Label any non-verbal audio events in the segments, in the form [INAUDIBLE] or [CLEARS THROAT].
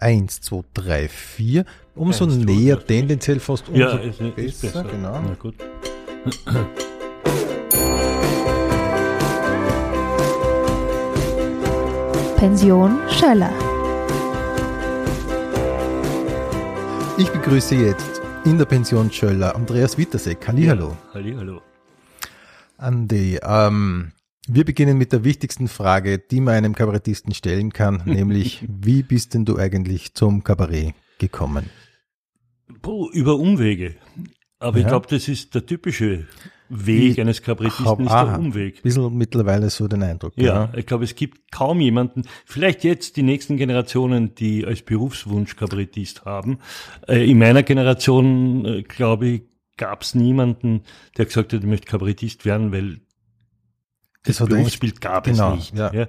1, 2, 3, 4. Umso Eins, näher zwei, tendenziell fast umso ja, ist, besser. Ist besser. Genau. Na gut. Pension Schöller. Ich begrüße jetzt in der Pension Schöller Andreas Wittersek. Hallihallo. Ja, Hallihallo. Andi, ähm, wir beginnen mit der wichtigsten Frage, die man einem Kabarettisten stellen kann, [LAUGHS] nämlich wie bist denn du eigentlich zum Kabarett gekommen? Puh, über Umwege. Aber ja. ich glaube, das ist der typische Weg ich eines Kabarettisten, ist der Umweg. Ein bisschen mittlerweile so den Eindruck. Ja, ja, ich glaube, es gibt kaum jemanden, vielleicht jetzt die nächsten Generationen, die als Berufswunsch Kabarettist haben. Äh, in meiner Generation, äh, glaube ich, gab es niemanden, der gesagt hat, ich möchte Kabarettist werden, weil das, das Berufsbild gab genau, es nicht. Ja. ja.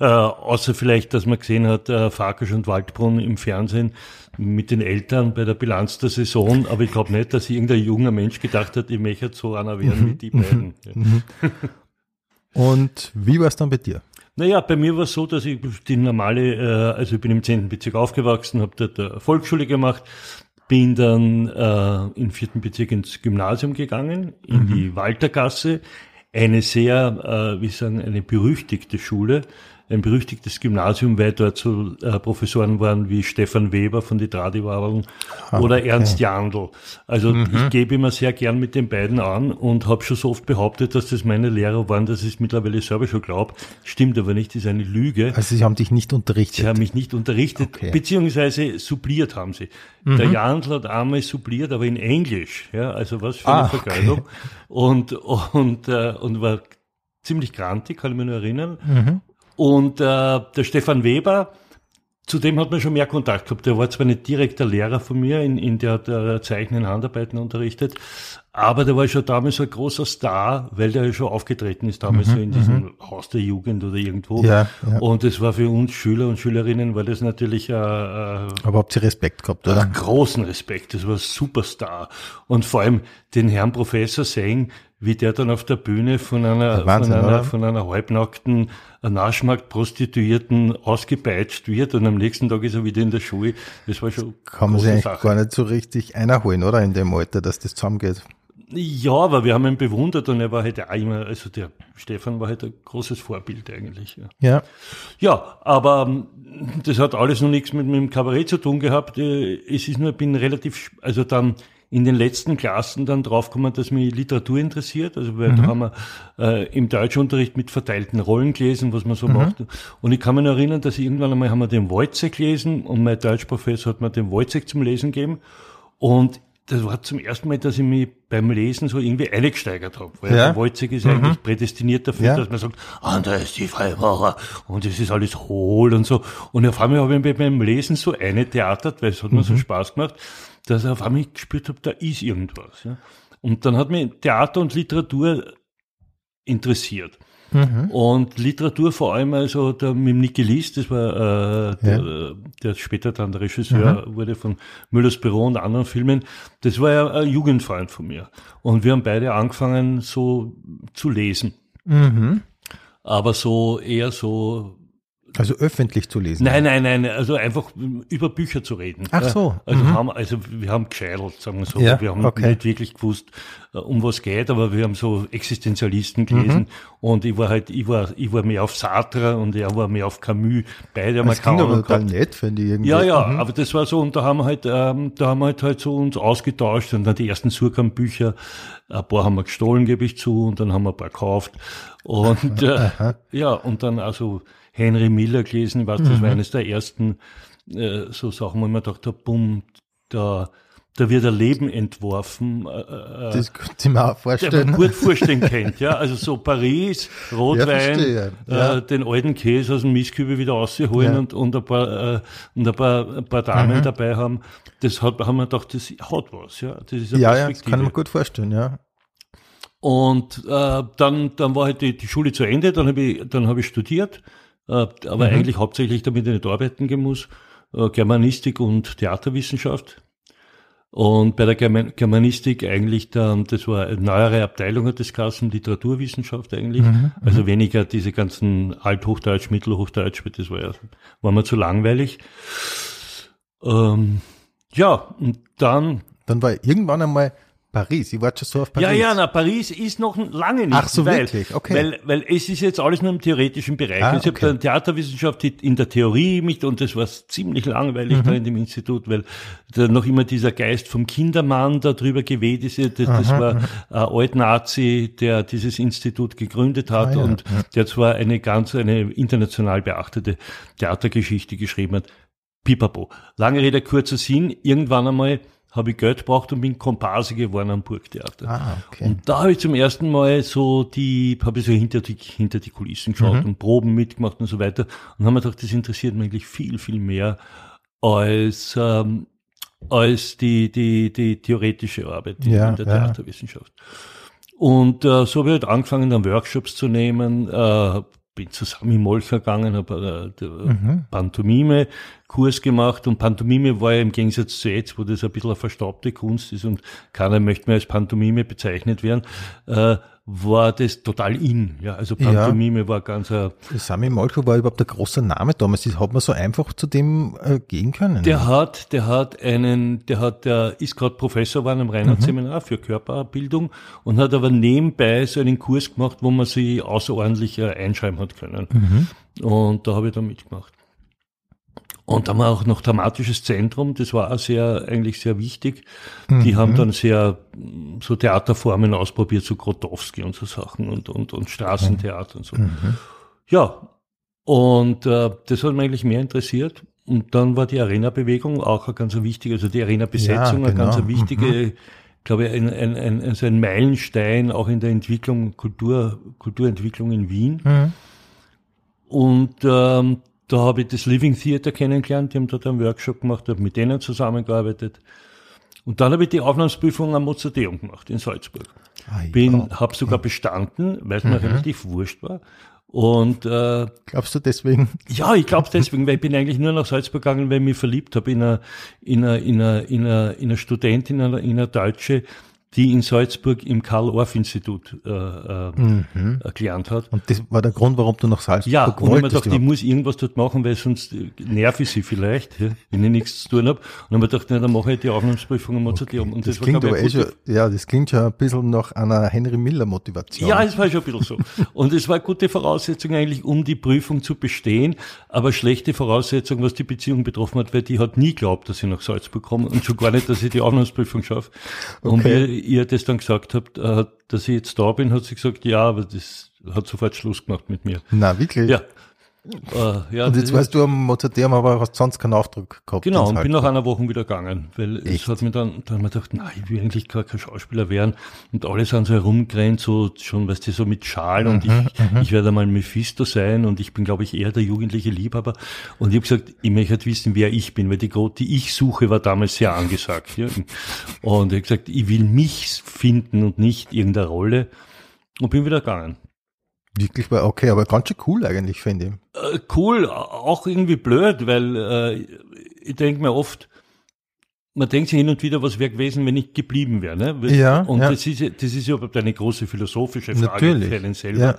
Äh, außer vielleicht, dass man gesehen hat, äh, Farkasch und Waldbrunn im Fernsehen mit den Eltern bei der Bilanz der Saison. Aber ich glaube nicht, dass irgendein junger Mensch gedacht hat, ich möchte so einer werden mhm. wie die beiden. Ja. Mhm. Und wie war es dann bei dir? Naja, bei mir war es so, dass ich die normale, äh, also ich bin im 10. Bezirk aufgewachsen, habe dort eine Volksschule gemacht, bin dann äh, im vierten Bezirk ins Gymnasium gegangen, in mhm. die Waltergasse, eine sehr, äh, wie sagen, eine berüchtigte Schule, ein berüchtigtes Gymnasium, weil dort so äh, Professoren waren wie Stefan Weber von die Tradiwabeln ah, oder okay. Ernst Jandl. Also mhm. ich gebe immer sehr gern mit den beiden an und habe schon so oft behauptet, dass das meine Lehrer waren, dass ich es mittlerweile selber schon glaube. Stimmt aber nicht, das ist eine Lüge. Also sie haben dich nicht unterrichtet? Sie haben mich nicht unterrichtet, okay. beziehungsweise subliert haben sie. Mhm. Der Jandl hat einmal subliert, aber in Englisch. Ja, also was für eine ah, Vergeudung. Okay. Und, und, äh, und war ziemlich grantig, kann ich mich nur erinnern. Mhm. Und äh, der Stefan Weber, zu dem hat man schon mehr Kontakt gehabt. Der war zwar nicht direkter Lehrer von mir, in, in der hat er Zeichnen, Handarbeiten unterrichtet, aber der war schon damals so ein großer Star, weil der ja schon aufgetreten ist, damals mhm, so in diesem mhm. Haus der Jugend oder irgendwo. Ja, ja. Und es war für uns Schüler und Schülerinnen, war das natürlich äh, äh, Aber habt ihr Respekt gehabt, oder? Großen Respekt, das war ein Superstar. Und vor allem den Herrn Professor sehen, wie der dann auf der Bühne von einer, Wahnsinn, von einer, von einer halbnackten Naschmarkt-Prostituierten ausgepeitscht wird und am nächsten Tag ist er wieder in der Schule. Das war schon Kann man sich eigentlich Sache. gar nicht so richtig einholen, oder? In dem Alter, dass das zusammengeht. Ja, aber wir haben ihn bewundert und er war halt auch immer, also der Stefan war halt ein großes Vorbild eigentlich. Ja, ja, ja aber ähm, das hat alles noch nichts mit, mit dem Kabarett zu tun gehabt. Äh, es ist nur, ich bin relativ, also dann in den letzten Klassen dann draufgekommen, dass mich Literatur interessiert. Also weil mhm. da haben wir äh, im Deutschunterricht mit verteilten Rollen gelesen, was man so mhm. macht. Und ich kann mich erinnern, dass irgendwann einmal haben wir den Wojcek gelesen und mein Deutschprofessor hat mir den Wojcek zum Lesen gegeben. Und das war zum ersten Mal, dass ich mich beim Lesen so irgendwie eingesteigert habe. Weil ja. der Wojcik ist mhm. eigentlich prädestiniert dafür, ja. dass man sagt, ah, da ist die Freimacher und es ist alles hohl und so. Und auf einmal habe ich mich beim Lesen so eine theatert, weil es hat mhm. mir so mhm. Spaß gemacht dass ich auf einmal gespürt habe, da ist irgendwas. Ja. Und dann hat mich Theater und Literatur interessiert. Mhm. Und Literatur vor allem also der, mit Niki Lis, das war äh, der, ja. der später dann der Regisseur mhm. wurde von Müllers Büro und anderen Filmen, das war ja ein Jugendfreund von mir. Und wir haben beide angefangen so zu lesen. Mhm. Aber so eher so also öffentlich zu lesen? Nein, nein, nein, also einfach über Bücher zu reden. Ach so. Also, mhm. haben, also wir haben gescheitert, sagen wir so. Ja, wir haben okay. nicht wirklich gewusst, äh, um was geht, aber wir haben so Existenzialisten gelesen mhm. und ich war halt, ich war, ich war mehr auf Sartre und er war mehr auf Camus. Beide haben das klingt aber total nett, finde ich irgendwie. Ja, ja, mhm. aber das war so und da haben wir halt, ähm, da haben wir halt, halt so uns ausgetauscht und dann die ersten Surkamp-Bücher, ein paar haben wir gestohlen, gebe ich zu, und dann haben wir ein paar gekauft und [LAUGHS] äh, ja, und dann also Henry Miller gelesen, was, das mhm. war eines der ersten äh, so Sachen, wo ich mir gedacht habe, bumm, da, da wird ein Leben entworfen. Äh, äh das könnte ich mir auch vorstellen. Der man gut vorstellen kennt, ja. Also so Paris, [LAUGHS] Rotwein, ja, ja. Äh, den alten Käse aus dem Mistkübel wieder rausholen ja. und, und ein paar, äh, und ein paar, ein paar Damen mhm. dabei haben. Das hat, haben wir gedacht, das hat was, ja. Das ist eine ja, ja, das kann man gut vorstellen, ja. Und äh, dann, dann war halt die, die Schule zu Ende, dann habe ich, dann habe ich studiert äh, aber mhm. eigentlich hauptsächlich damit ich nicht arbeiten gehen muss, äh, Germanistik und Theaterwissenschaft. Und bei der Germanistik eigentlich dann, das war eine neuere Abteilung hat das Kassen, Literaturwissenschaft eigentlich. Mhm, also mhm. weniger diese ganzen Althochdeutsch, Mittelhochdeutsch, das war ja, war mir zu langweilig. Ähm, ja, und dann Dann war irgendwann einmal Paris. Ich war schon so auf Paris. Ja, ja, na, Paris ist noch lange nicht. Ach so, weil, wirklich? Okay. Weil, weil es ist jetzt alles nur im theoretischen Bereich. Ah, also ich okay. habe dann Theaterwissenschaft in der Theorie mich, und das war ziemlich langweilig Mhm. da in dem Institut, weil da noch immer dieser Geist vom Kindermann da drüber geweht ist. Das, das war ein Altnazi, der dieses Institut gegründet hat Ah, ja, und der zwar eine ganz, eine international beachtete Theatergeschichte geschrieben hat. Pipapo. Lange Rede, kurzer Sinn. Irgendwann einmal habe ich Geld gebraucht und bin Komparse geworden am Burgtheater. Ah, okay. Und da habe ich zum ersten Mal so die, habe ich so hinter die, hinter die Kulissen geschaut und Proben mitgemacht und so weiter. Und haben mir gedacht, das interessiert mich eigentlich viel, viel mehr als, ähm, als die, die, die theoretische Arbeit in, Ja, in der ja. Theaterwissenschaft. Und äh, so habe ich halt angefangen, dann Workshops zu nehmen, äh, bin zu Sami Molcher gegangen, habe äh, der Pantomime-Kurs gemacht und Pantomime war ja im Gegensatz zu jetzt, wo das ein bisschen eine verstaubte Kunst ist und keiner möchte mehr als Pantomime bezeichnet werden, äh, war das total in. Ja, also Ja. Pantomime war ganz ein Sami Molcho war überhaupt der große Name damals. Das Hat man so einfach zu dem äh, gehen können? Der hat, der hat einen, der hat, der ist gerade Professor geworden am Reinhardt-Seminar für Körperbildung und hat aber nebenbei so einen Kurs gemacht, wo man sich außerordentlich äh, einschreiben hat können. Und da habe ich dann mitgemacht. Und da haben wir auch noch dramatisches Zentrum, das war auch sehr, eigentlich sehr wichtig. Die haben dann sehr, mm, so Theaterformen ausprobiert, so Grotowski und so Sachen und, und, und Straßentheater und so. Ja, und äh, das hat mich eigentlich mehr interessiert. Und dann war die Arena-Bewegung auch ein ganz wichtige, also die Arena-Besetzung Ja, eine ganz genau. wichtige, glaube ich, ein, ein, ein, also ein Meilenstein auch in der Entwicklung, Kultur, Kulturentwicklung in Wien. Mhm. Und ähm, da habe ich das Living Theater kennengelernt, die haben dort einen Workshop gemacht, habe mit denen zusammengearbeitet. Und dann habe ich die Aufnahmsprüfung am Mozarteum gemacht in Salzburg. Ah, ja. Bin, habe sogar bestanden, weil es mir relativ wurscht war. Und äh, Glaubst du deswegen? ja, ich glaube deswegen, weil ich bin eigentlich nur nach Salzburg gegangen, weil ich mich verliebt habe in eine, in eine, in eine, in eine, in eine Studentin, in eine, in eine Deutsche, die in Salzburg im Karl-Orff-Institut äh, äh, äh, gelernt hat. Und das war der Grund, warum du nach Salzburg Ja, und ich mir wolltest. gedacht, ich muss irgendwas dort machen, weil sonst äh, nerv ich sie vielleicht, ja, wenn ich nichts zu tun habe. Und dann habe ich gedacht, na, dann mache ich die Aufnahmsprüfung am Mozarteum. Und das, das, klingt aber eh schon, ja, das klingt schon ein bisschen nach einer Henry Miller Motivation. Ja, es war schon ein bisschen so. Und es war eine gute Voraussetzung eigentlich, um die Prüfung zu bestehen, aber schlechte Voraussetzung, was die Beziehung betroffen hat, weil die hat nie geglaubt, dass ich nach Salzburg komme und schon gar nicht, dass ich die Aufnahmsprüfung schaffe. Und Okay. Ihr das dann gesagt habt, äh, dass ich jetzt da bin, hat sie gesagt, ja, aber das hat sofort Schluss gemacht mit mir. Na, wirklich? Ja. Äh, ja Und jetzt weißt du am Mozarteum, aber hast sonst keinen Aufdruck gehabt. Genau, und bin nach einer Woche wieder gegangen, weil Echt? es hat mir dann, dann wir gedacht, nein, ich will eigentlich gar kein Schauspieler werden. Und alle sind so herumgerannt, so schon, weißt du, so mit Schal und Mhm, ich, ich werde mal Mephisto sein und ich bin, glaube ich, eher der jugendliche Liebhaber. Und ich habe gesagt, ich möchte halt wissen, wer ich bin, weil die Gott, die ich suche, war damals sehr angesagt. Ja. Und ich habe gesagt, ich will mich finden und nicht irgendeine Rolle. Und bin wieder gegangen. Wirklich, war okay, aber ganz schön cool eigentlich, finde ich. Äh, cool, auch irgendwie blöd, weil äh, ich denke mir oft, man denkt sich hin und wieder, was wäre gewesen, wenn ich geblieben wäre. Ne? Ja, und ja. Das, ist, ja- das ist ja überhaupt eine große philosophische Frage Natürlich, für einen selber. ja.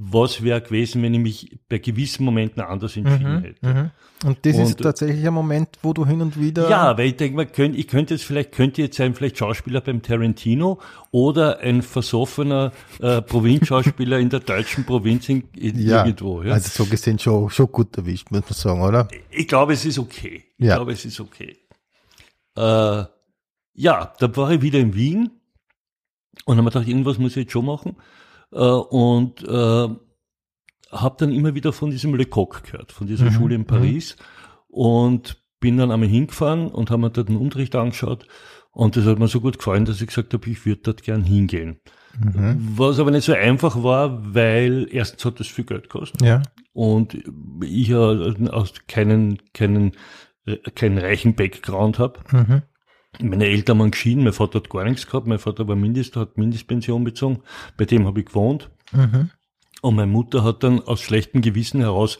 Was wäre gewesen, wenn ich mich bei gewissen Momenten anders entschieden hätte? Mhm. Und das ist Und- tatsächlich ein Moment, wo du hin und wieder. Ja, weil ich denke mal, könnt, ich könnte jetzt vielleicht, könnte jetzt sein, vielleicht Schauspieler beim Tarantino oder ein versoffener äh, Provinzschauspieler in der deutschen Provinz in, in ja. irgendwo. Ja? Also so gesehen schon, schon gut erwischt, muss man sagen, oder? ich glaube, es ist okay. Ich Ja. glaube, es ist okay. Äh, ja, da war ich wieder in Wien und habe mir gedacht, irgendwas muss ich jetzt schon machen. Äh, und äh, habe dann immer wieder von diesem Le Coq gehört, von dieser Mhm, Schule in Paris und bin dann einmal hingefahren und habe mir dort den Unterricht angeschaut und das hat mir so gut gefallen, dass ich gesagt habe, ich würde dort gern hingehen. Mhm. Was aber nicht so einfach war, weil erstens hat das viel Geld gekostet. Ja. Und ich ja aus keinen, keinen, keinen reichen Background habe. Mhm. Meine Eltern waren geschieden, mein Vater hat gar nichts gehabt, mein Vater war Mindest, hat Mindestpension bezogen, bei dem habe ich gewohnt. Mhm. Und meine Mutter hat dann aus schlechtem Gewissen heraus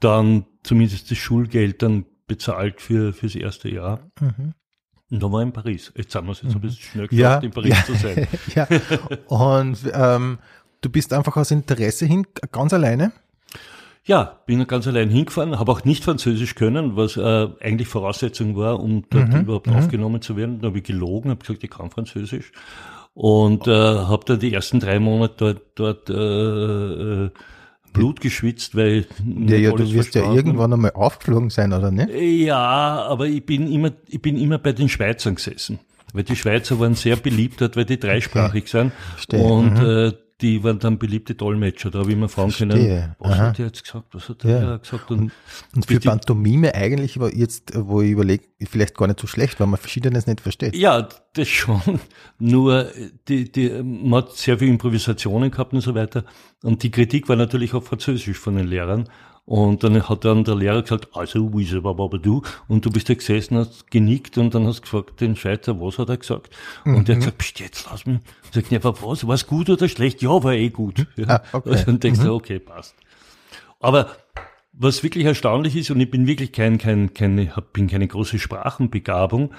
dann zumindest das Schulgeld dann bezahlt für fürs erste Jahr. Mhm. Und da war ich in Paris. Jetzt haben wir es jetzt ein bisschen schnell Ja, geschafft, in Paris ja. zu sein. [LAUGHS] ja. Und ähm, du bist einfach aus Interesse hin ganz alleine? Ja, bin ganz allein hingefahren, habe auch nicht Französisch können, was äh, eigentlich Voraussetzung war, um dort Mhm, überhaupt aufgenommen zu werden. Da habe ich gelogen, habe gesagt, ich kann Französisch. Und äh, habe dann die ersten drei Monate dort, dort äh, äh, Blut geschwitzt, weil Ja, ja, du wirst ja irgendwann einmal aufgeflogen sein, oder nicht? Ja, aber ich bin immer, ich bin immer bei den Schweizern gesessen. Weil die Schweizer waren sehr beliebt dort, weil die dreisprachig sind. Verstehe. Und Mhm. äh, die waren dann beliebte Dolmetscher. Da habe ich immer fragen Verstehe. können, was Aha. hat der jetzt gesagt, was hat der Ja. gesagt? Und, Und für Pantomime eigentlich, aber jetzt, wo ich überlege, vielleicht gar nicht so schlecht, weil man Verschiedenes nicht versteht. ja, das schon. [LAUGHS] Nur die, die, man hat sehr viele Improvisationen gehabt und so weiter. Und die Kritik war natürlich auf Französisch von den Lehrern. Und dann hat dann der Lehrer gesagt, also, es aber du? Und du bist da gesessen, hast genickt und dann hast gefragt, den Schweizer, was hat er gesagt? Und der hat gesagt, Psst, jetzt lass mich. Sag ich, aber was, war es gut oder schlecht? Ja, war eh gut. Ja. Ah, okay. Und dann denkst du, okay, passt. Aber was wirklich erstaunlich ist, und ich bin wirklich kein, kein, keine, bin keine große Sprachenbegabung,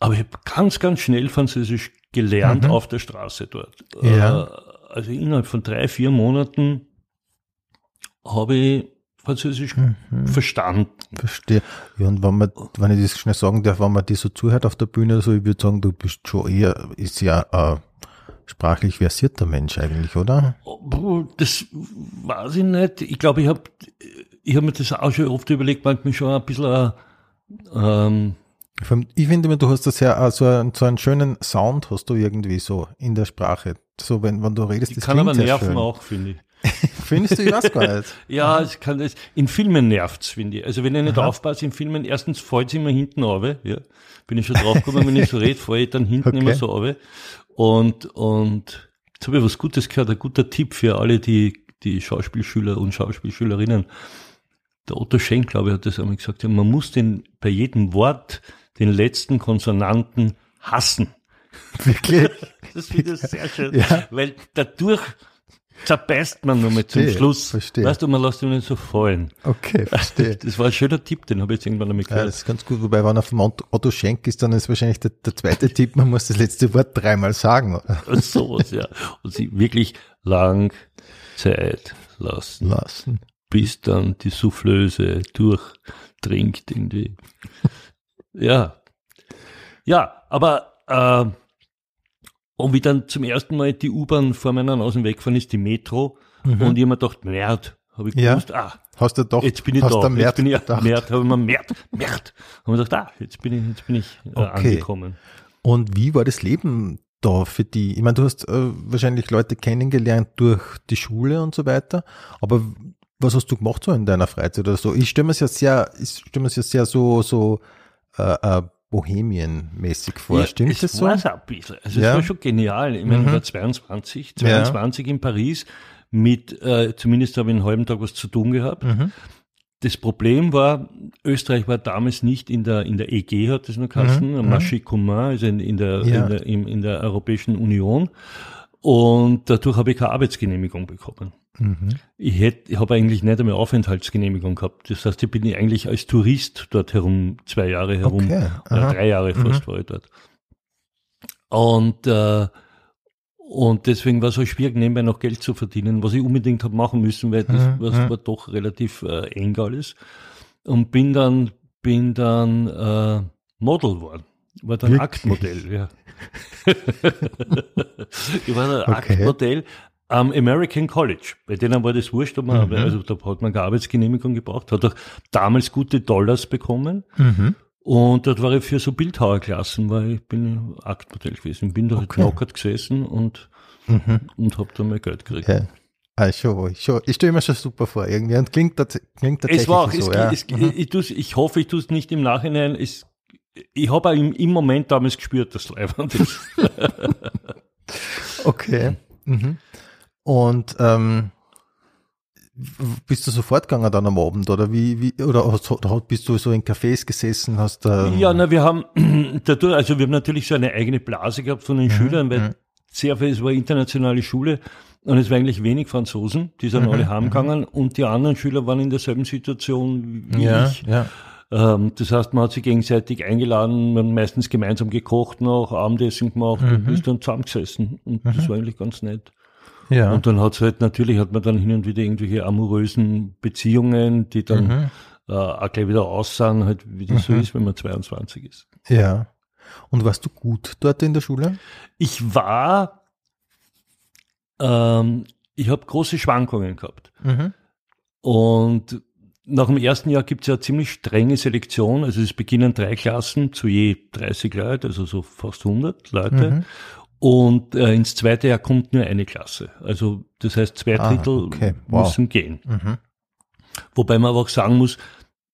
aber ich habe ganz, ganz schnell Französisch gelernt auf der Straße dort. Ja. Äh, Also innerhalb von drei, vier Monaten habe ich Französisch verstanden. Verstehe. Ja, und wenn man, wenn ich das schnell sagen darf, wenn man dir so zuhört auf der Bühne, so, ich würde sagen, du bist schon eher, ist ja ein sprachlich versierter Mensch eigentlich, oder? Das weiß ich nicht. Ich glaube, ich habe ich hab mir das auch schon oft überlegt, manchmal schon ein bisschen, äh, ähm, Ich finde immer, du hast das ja, äh, so einen, so einen schönen Sound hast du irgendwie so in der Sprache. So, wenn, wenn du redest, ich das kann aber nerven schön. auch, finde ich. [LAUGHS] Findest du, ich nicht. [LAUGHS] Ja, es kann das. In Filmen nervt's, finde ich. Also wenn ich nicht aufpasse in Filmen, erstens fällt's immer hinten runter, ja. Bin ich schon draufgekommen, wenn ich so rede, falle ich dann hinten Okay. immer so runter. Und, und jetzt habe ich was Gutes gehört, ein guter Tipp für alle, die, die Schauspielschüler und Schauspielschülerinnen. Der Otto Schenk, glaube ich, hat das einmal gesagt, ja, man muss den, bei jedem Wort den letzten Konsonanten hassen. Wirklich? [LAUGHS] Das finde ich sehr schön, Ja. weil dadurch zerbeißt man nur mit zum Schluss. verstehe. Weißt du, man lässt ihn nicht so fallen. Okay, verstehe. [LAUGHS] Das war ein schöner Tipp, den habe ich jetzt irgendwann einmal Ja, gehört. das ist ganz gut, wobei wenn er vom Otto- Schenk ist, dann ist wahrscheinlich der, der zweite [LAUGHS] Tipp, man muss das letzte Wort dreimal sagen. Oder? Und sowas, ja. Und sie wirklich lang Zeit lassen, Lassen. bis dann die Soufflöse durchdringt in die. [LAUGHS] Ja. Ja, aber äh, und wie dann zum ersten Mal die U-Bahn vor meiner Nase weggefahren ist, die Metro, und ich hab mir gedacht, Merd, habe ich Mhm. Ja. gewusst, ah, Hast du doch, Jetzt bin ich hast da. Jetzt bin ich gedacht. Mert, habe ich mir Mert, Mert. Haben wir gedacht, ah, jetzt bin ich, jetzt bin ich äh, Okay. angekommen. Und wie war das Leben da für die? Ich meine, du hast äh, wahrscheinlich Leute kennengelernt durch die Schule und so weiter, aber was hast du gemacht so in deiner Freizeit oder so? Ich stelle mir es ja sehr, ich stelle mir es ja sehr so, so äh, äh, Bohemien-mäßig vor. Stimmt es das so? ein bisschen. Also Ja. es war schon genial. Ich meine, ich Mhm. war 22, 22 in Paris mit, äh, zumindest habe ich einen halben Tag was zu tun gehabt. Mhm. Das Problem war, Österreich war damals nicht in der, in der EG, hat das noch geheißen, Mhm, Marché Commun, also in, in, der, Ja. in, der, in, in der Europäischen Union. Und dadurch habe ich keine Arbeitsgenehmigung bekommen. Mhm. Ich hätte, ich habe eigentlich nicht einmal Aufenthaltsgenehmigung gehabt. Das heißt, ich bin eigentlich als Tourist dort herum, zwei Jahre herum, Okay, oder aha. drei Jahre fast war ich dort. Und, äh, und deswegen war es auch schwierig, nebenbei noch Geld zu verdienen, was ich unbedingt habe machen müssen, weil das Mhm, was, mhm. war doch relativ äh, eng alles. Und bin dann, bin dann äh, Model geworden. War dann Wirklich? Aktmodell, ja. Ich war ein Okay. Aktmodell am American College. Bei denen war das wurscht, ob man, Mhm. also da hat man keine Arbeitsgenehmigung gebraucht, hat auch damals gute Dollars bekommen. Mhm. Und dort war ich für so Bildhauerklassen, weil ich bin Aktmodell gewesen. Bin da Okay. knockert gesessen und, Mhm. und hab dann mein Geld gekriegt. Okay. Ah, schon, schon. Ich stelle mir schon super vor, irgendwie. Und klingt, klingt tatsächlich Es war auch, so, es, ja. es, Mhm. ich, tu's, ich hoffe, ich tue es nicht im Nachhinein. Es, ich habe im, im Moment damals gespürt, dass es leibend ist. Okay. Mhm. Und ähm, bist du sofort gegangen dann am Abend oder wie, wie oder, hast, bist du so in Cafés gesessen, hast da Ja, na, wir haben [CLEARS THROAT] dadurch, also wir haben natürlich so eine eigene Blase gehabt von den Schülern, weil mhm. sehr viel, es war eine internationale Schule und es war eigentlich wenig Franzosen, die sind Mhm, alle heimgegangen und die anderen Schüler waren in derselben Situation wie ja, ich. ja. Ähm, das heißt, man hat sich gegenseitig eingeladen, man hat meistens gemeinsam gekocht noch, Abendessen gemacht und ist dann zusammengesessen und das war eigentlich ganz nett. Ja. Und dann hat's halt, natürlich hat man dann hin und wieder irgendwelche amorösen Beziehungen, die dann Mhm. äh, auch gleich wieder aussahen, halt, wie das so ist, wenn man 22 ist. Ja. Und warst du gut dort in der Schule? Ich war, ähm, ich habe große Schwankungen gehabt. Mhm. Und nach dem ersten Jahr gibt's ja eine ziemlich strenge Selektion. Also es beginnen drei Klassen zu je 30 Leute, also so fast 100 Leute. Mhm. Und äh, ins zweite Jahr kommt nur eine Klasse. Also das heißt, zwei Ah, Drittel okay. Wow. müssen gehen. Mhm. Wobei man aber auch sagen muss,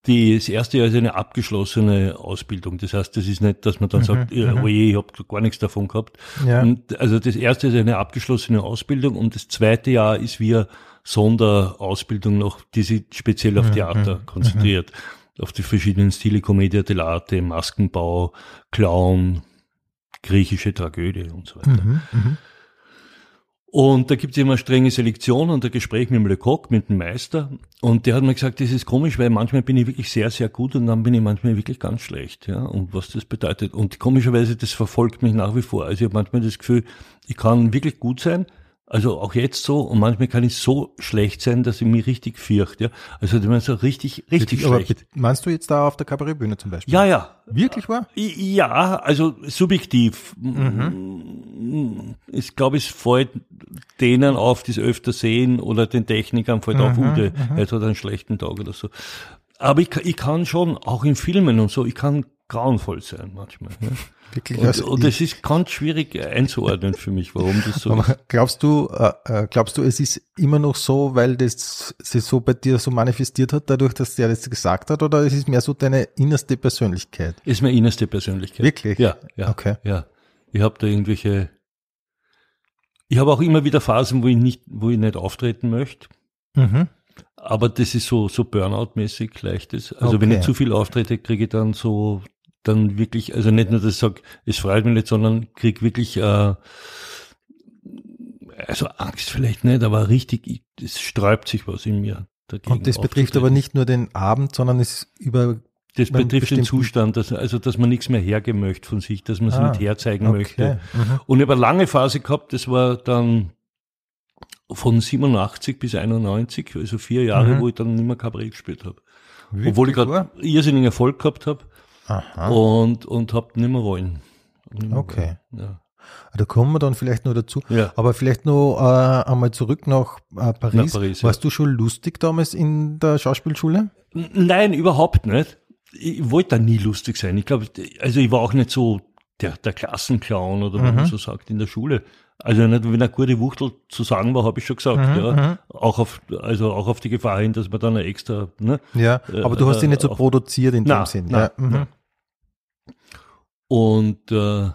die, das erste Jahr ist eine abgeschlossene Ausbildung. Das heißt, das ist nicht, dass man dann sagt, äh, oh je, ich habe gar nichts davon gehabt. Mhm, Ja. Und also das erste ist eine abgeschlossene Ausbildung und das zweite Jahr ist wie Sonderausbildung noch, die sich speziell auf Theater konzentriert. Auf die verschiedenen Stile, Commedia dell'arte, Maskenbau, Clown, griechische Tragödie und so weiter. Mhm. Mhm. Und da gibt es immer strenge Selektion und ein Gespräch mit dem Lecoq, mit dem Meister. Und der hat mir gesagt, das ist komisch, weil manchmal bin ich wirklich sehr, sehr gut und dann bin ich manchmal wirklich ganz schlecht. Ja, und was das bedeutet. Und komischerweise, das verfolgt mich nach wie vor. Also ich habe manchmal das Gefühl, ich kann wirklich gut sein, also auch jetzt so, und manchmal kann ich so schlecht sein, dass ich mich richtig fürchte. Ja? Also wenn man so richtig, richtig Aber schlecht. meinst du jetzt da auf der Kabarettbühne zum Beispiel? Ja, ja. Wirklich wahr? Ja, also subjektiv. Mhm. Ich glaube, es fällt denen auf, die es öfter sehen, oder den Technikern fällt auf, Mhm, uh, der, er hat einen schlechten Tag oder so. Aber ich, ich kann schon, auch in Filmen und so, ich kann grauenvoll sein manchmal. Ja. Wirklich? Und, Also und ich- es ist ganz schwierig einzuordnen für mich, warum das so ist. Aber glaubst du, äh, äh, glaubst du, es ist immer noch so, weil das sich so bei dir so manifestiert hat, dadurch, dass der das gesagt hat, oder es ist mehr so deine innerste Persönlichkeit? Ist meine innerste Persönlichkeit. Wirklich? Ja, ja. Okay. Ja. Ich habe da irgendwelche. Ich habe auch immer wieder Phasen, wo ich nicht, wo ich nicht auftreten möchte. Mhm. Aber das ist so, so Burnout-mäßig leichtes. Also wenn Okay. ich zu viel auftrete, kriege ich dann so, dann wirklich, also nicht nur, dass ich sage, es freut mich nicht, sondern krieg wirklich, äh, also Angst vielleicht nicht, aber richtig, ich- es sträubt sich was in mir. Dagegen Und das betrifft aber nicht nur den Abend, sondern es über Das betrifft den Zustand, dass, also dass man nichts mehr hergeben möchte von sich, dass man es Ah, nicht herzeigen okay. möchte. Mhm. Und ich habe eine lange Phase gehabt, das war dann von 87 bis 91, also vier Jahre, Mhm. wo ich dann nicht mehr Kabarett gespielt habe. Obwohl ich gerade irrsinnigen Erfolg gehabt habe Aha. und, und hab nicht mehr wollen. Nicht mehr Okay. wollen. Da kommen wir dann vielleicht noch dazu. Ja. ja. Aber vielleicht noch äh, einmal zurück nach äh, Paris. Nach Paris, ja. Warst du schon lustig damals in der Schauspielschule? Nein, überhaupt nicht. Ich wollte da nie lustig sein. Ich glaube, also ich war auch nicht so der, der Klassenclown oder wie Mhm. man so sagt in der Schule. Also nicht, wenn eine gute Wuchtel zu sagen war, habe ich schon gesagt. Mhm, ja. mhm. Auch auf, also auch auf die Gefahr hin, dass man dann ein extra, ne? Ja, Äh, aber du hast dich nicht so auf- produziert in Na, dem Sinn. na, ja. mhm. Und äh,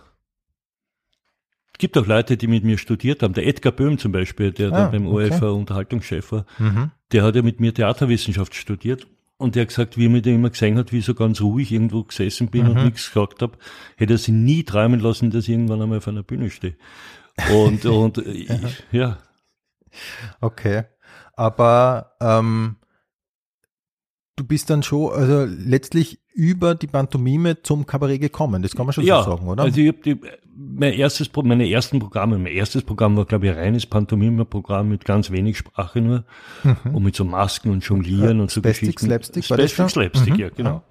gibt auch Leute, die mit mir studiert haben. Der Edgar Böhm zum Beispiel, der Ah, dann beim okay. ORF Unterhaltungschef war, Mhm. der hat ja mit mir Theaterwissenschaft studiert. Und der hat gesagt, wie er mich da immer gesehen hat, wie ich so ganz ruhig irgendwo gesessen bin Mhm. und nichts gesagt habe, hätte er sich nie träumen lassen, dass ich irgendwann einmal auf einer Bühne stehe. Und, [LAUGHS] und äh, ich, ja, Okay. Aber ähm, du bist dann schon, also letztlich über die Pantomime zum Kabarett gekommen. Das kann man schon ja, so sagen, oder? Also ich habe mein erstes, meine ersten Programme, mein erstes Programm war, glaube ich, ein reines Pantomime-Programm mit ganz wenig Sprache nur Mhm. und mit so Masken und Jonglieren und so Spastic, Geschichten. Slapstick, Spastic? Slapstick, Mhm. ja, genau.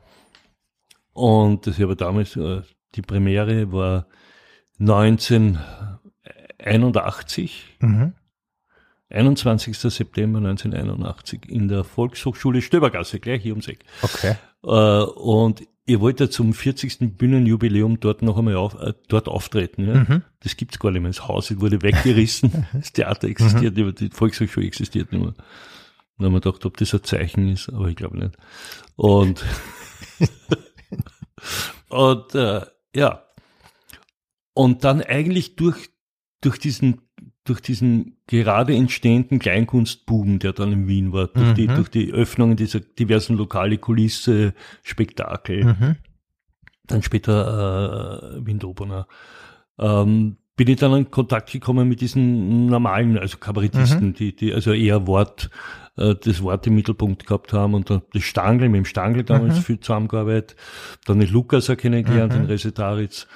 Und das war damals, äh, die Premiere war 1981, Mhm. 21. September 1981 in der Volkshochschule Stöbergasse, gleich hier ums Eck. Okay. Äh, und ihr wollt ja zum 40. Bühnenjubiläum dort noch einmal auf, äh, dort auftreten. Ja? Mhm. Das gibt's gar nicht mehr. Das Haus wurde weggerissen. [LAUGHS] das Theater existiert nicht mehr, die Volkshochschule existiert nicht mehr. Dann haben wir gedacht, ob das ein Zeichen ist, aber ich glaube nicht. Und, [LAUGHS] [LAUGHS] und äh, ja. Und dann eigentlich durch, durch diesen durch diesen gerade entstehenden Kleinkunstboom, der dann in Wien war, durch, die, Mhm. durch die Öffnungen dieser diversen lokale Kulisse, Spektakel, Mhm. dann später äh, Windobona, ähm, bin ich dann in Kontakt gekommen mit diesen normalen, also Kabarettisten, die, die also eher Wort, äh, das Wort im Mittelpunkt gehabt haben und dann das Stangl, mit dem Stangl damals Mhm. viel zusammengearbeitet, dann den Lukas kennengelernt, Mhm. den Resetaritz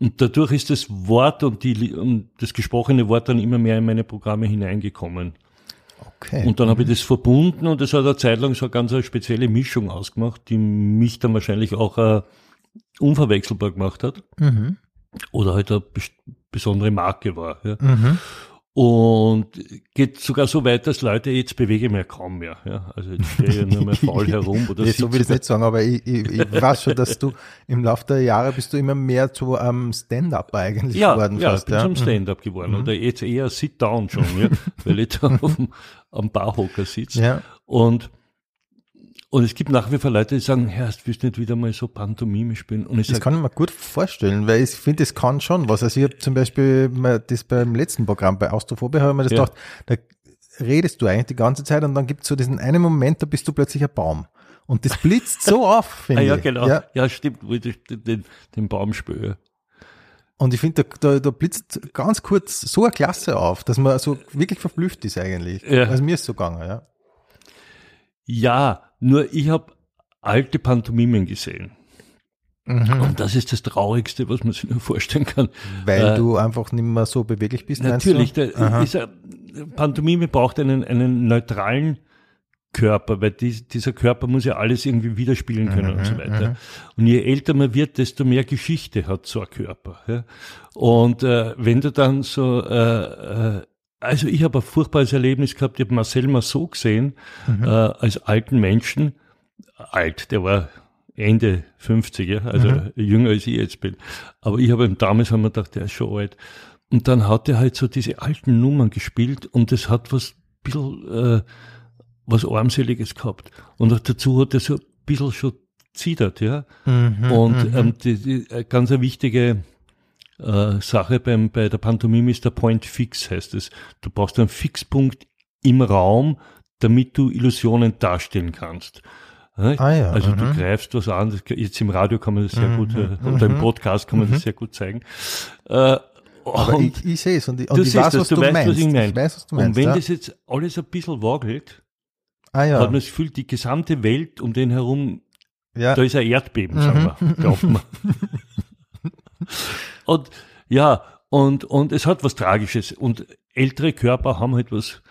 Und dadurch ist das Wort und, die, und das gesprochene Wort dann immer mehr in meine Programme hineingekommen. Okay. Und dann habe ich das verbunden und das hat eine Zeit lang so eine ganz eine spezielle Mischung ausgemacht, die mich dann wahrscheinlich auch äh, unverwechselbar gemacht hat. Mhm. Oder halt eine bes- besondere Marke war. Ja. Mhm. Und geht sogar so weit, dass Leute, jetzt bewege ich mich kaum mehr. Ja. Also jetzt stehe ich ja nur mehr [LAUGHS] faul herum oder so will ich es nicht sagen, aber ich, ich, ich weiß schon, dass du im Laufe der Jahre bist du immer mehr zu einem Stand-up eigentlich ja, geworden. ja, ich fast, bin zum Stand-up geworden. Oder jetzt eher Sit-Down schon, ja, weil ich da auf [LAUGHS] dem, am Barhocker sitze. Ja. Und, und es gibt nach wie vor Leute, die sagen, Herr, willst du nicht wieder mal so Pantomime spielen? Und ich Das sage, kann ich mir gut vorstellen, weil ich finde, das kann schon was. Also ich habe zum Beispiel mal das beim letzten Programm bei Austrophobia, habe ich mir das Ja. gedacht, da redest du eigentlich die ganze Zeit und dann gibt es so diesen einen Moment, da bist du plötzlich ein Baum. Und das blitzt so [LAUGHS] auf, finde ah, ja, ich. genau. Ja, Ja, stimmt, wo ich den, den, den Baum spüre. und ich finde, da, da, da blitzt ganz kurz so eine Klasse auf, dass man so wirklich verblüfft ist eigentlich. Ja. Also mir ist so gegangen, ja. Ja, nur ich habe alte Pantomimen gesehen. Mhm. Und das ist das Traurigste, was man sich nur vorstellen kann. Weil Äh, du einfach nicht mehr so beweglich bist. Natürlich, dieser Pantomime braucht einen, einen neutralen Körper, weil dies, dieser Körper muss ja alles irgendwie widerspiegeln können Mhm, und so weiter. Und je älter man wird, desto mehr Geschichte hat so ein Körper. Ja? Und äh, wenn du dann so, äh, äh, also ich habe ein furchtbares Erlebnis gehabt, ich habe Marcel Marceau gesehen, Mhm. äh, als alten Menschen, alt, der war Ende 50er, also Mhm. jünger als ich jetzt bin. Aber ich habe ihm damals haben wir gedacht, der ist schon alt. Und dann hat er halt so diese alten Nummern gespielt und das hat was bisschen äh, was Armseliges gehabt. Und auch dazu hat er so ein bisschen schon zittert, ja. Mhm, und mhm. ähm, die, die, äh, ganz eine wichtige äh, Sache beim, bei der Pantomime ist der Point Fix, heißt es. Du brauchst einen Fixpunkt im Raum, damit du Illusionen darstellen kannst. Ah ja, Also du mhm. greifst was an, das, jetzt im Radio kann man das sehr Mhm, gut, äh, oder im Podcast kann man das sehr gut zeigen. Äh, Aber und ich, ich sehe es und ich, und du ich siehst weiß, das, was du du, weißt, meinst. was ich meine. Ich weiß, was du und meinst. wenn ja. das jetzt alles ein bisschen wagelt, ah hat ja, man das Gefühl, die gesamte Welt um den herum ja. da ist ein Erdbeben, Mhm. sagen wir, glaubt man. [LAUGHS] und ja, und, und es hat was Tragisches. Und ältere Körper haben halt was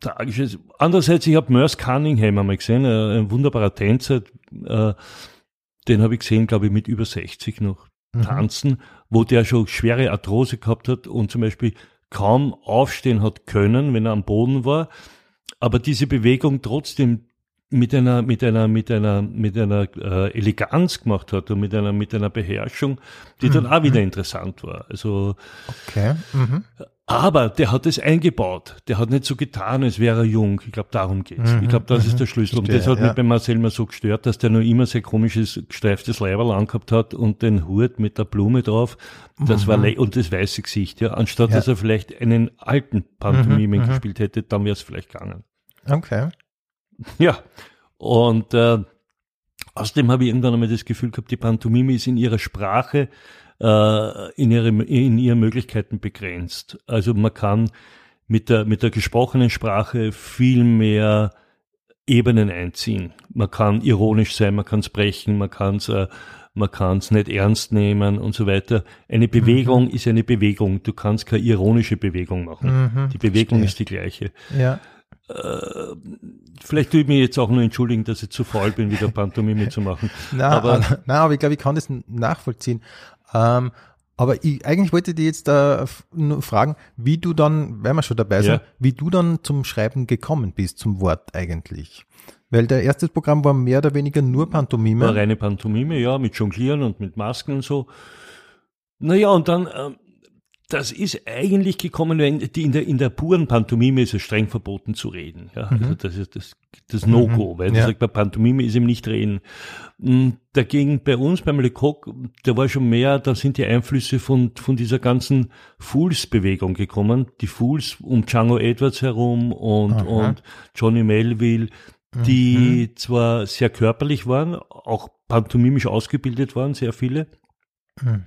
Tragisches. Andererseits, ich habe Merce Cunningham einmal gesehen, äh, ein wunderbarer Tänzer, äh, den habe ich gesehen, glaube ich, mit über 60 noch Mhm. tanzen, wo der schon schwere Arthrose gehabt hat und zum Beispiel kaum aufstehen hat können, wenn er am Boden war, aber diese Bewegung trotzdem mit einer mit einer mit einer mit einer äh, Eleganz gemacht hat und mit einer mit einer Beherrschung, die dann auch wieder interessant war. Also, Okay. Mhm. aber der hat es eingebaut. Der hat nicht so getan, als wäre er jung. Ich glaube, darum geht's. ich glaube, das ist der Schlüssel. Und das hat ja. mich bei Marcel mal so gestört, dass der nur immer sehr komisches gestreiftes Leiberl angehabt hat und den Hut mit der Blume drauf. Das war le- und das weiße Gesicht, ja. Anstatt Ja. dass er vielleicht einen alten Pantomimen gespielt hätte, dann wäre es vielleicht gegangen. Okay. Ja, und äh, außerdem habe ich irgendwann einmal das Gefühl gehabt, die Pantomime ist in ihrer Sprache, äh, in, ihre, in ihren Möglichkeiten begrenzt. Also man kann mit der, mit der gesprochenen Sprache viel mehr Ebenen einziehen. Man kann ironisch sein, man kann es brechen, man kann es äh, man kann es nicht ernst nehmen und so weiter. Eine Bewegung ist eine Bewegung. Du kannst keine ironische Bewegung machen. Mhm. Die Bewegung Verstehe. ist die gleiche. Ja. Vielleicht tue ich mich jetzt auch nur entschuldigen, dass ich zu faul bin, wieder Pantomime [LAUGHS] zu machen. Na, Aber- na, aber ich glaube, ich kann das nachvollziehen. Ähm, aber ich, eigentlich wollte ich dich jetzt äh, nur fragen, wie du dann, wenn wir schon dabei sind, Ja. wie du dann zum Schreiben gekommen bist, zum Wort eigentlich. Weil der erste Programm war mehr oder weniger nur Pantomime. War reine Pantomime, ja, mit Jonglieren und mit Masken und so. Naja, und dann, ähm, das ist eigentlich gekommen, wenn die in der, in der puren Pantomime ist es streng verboten zu reden. Ja, also das ist das, das No-Go, weil Mhm. Ja. du sagst, bei Pantomime ist ihm nicht reden. Mm, Dagegen bei uns beim Lecoq, da war schon mehr, da sind die Einflüsse von, von dieser ganzen Fools-Bewegung gekommen. Die Fools um Django Edwards herum und, Aha. und Johnny Melville, die zwar sehr körperlich waren, auch pantomimisch ausgebildet waren, sehr viele, Mhm.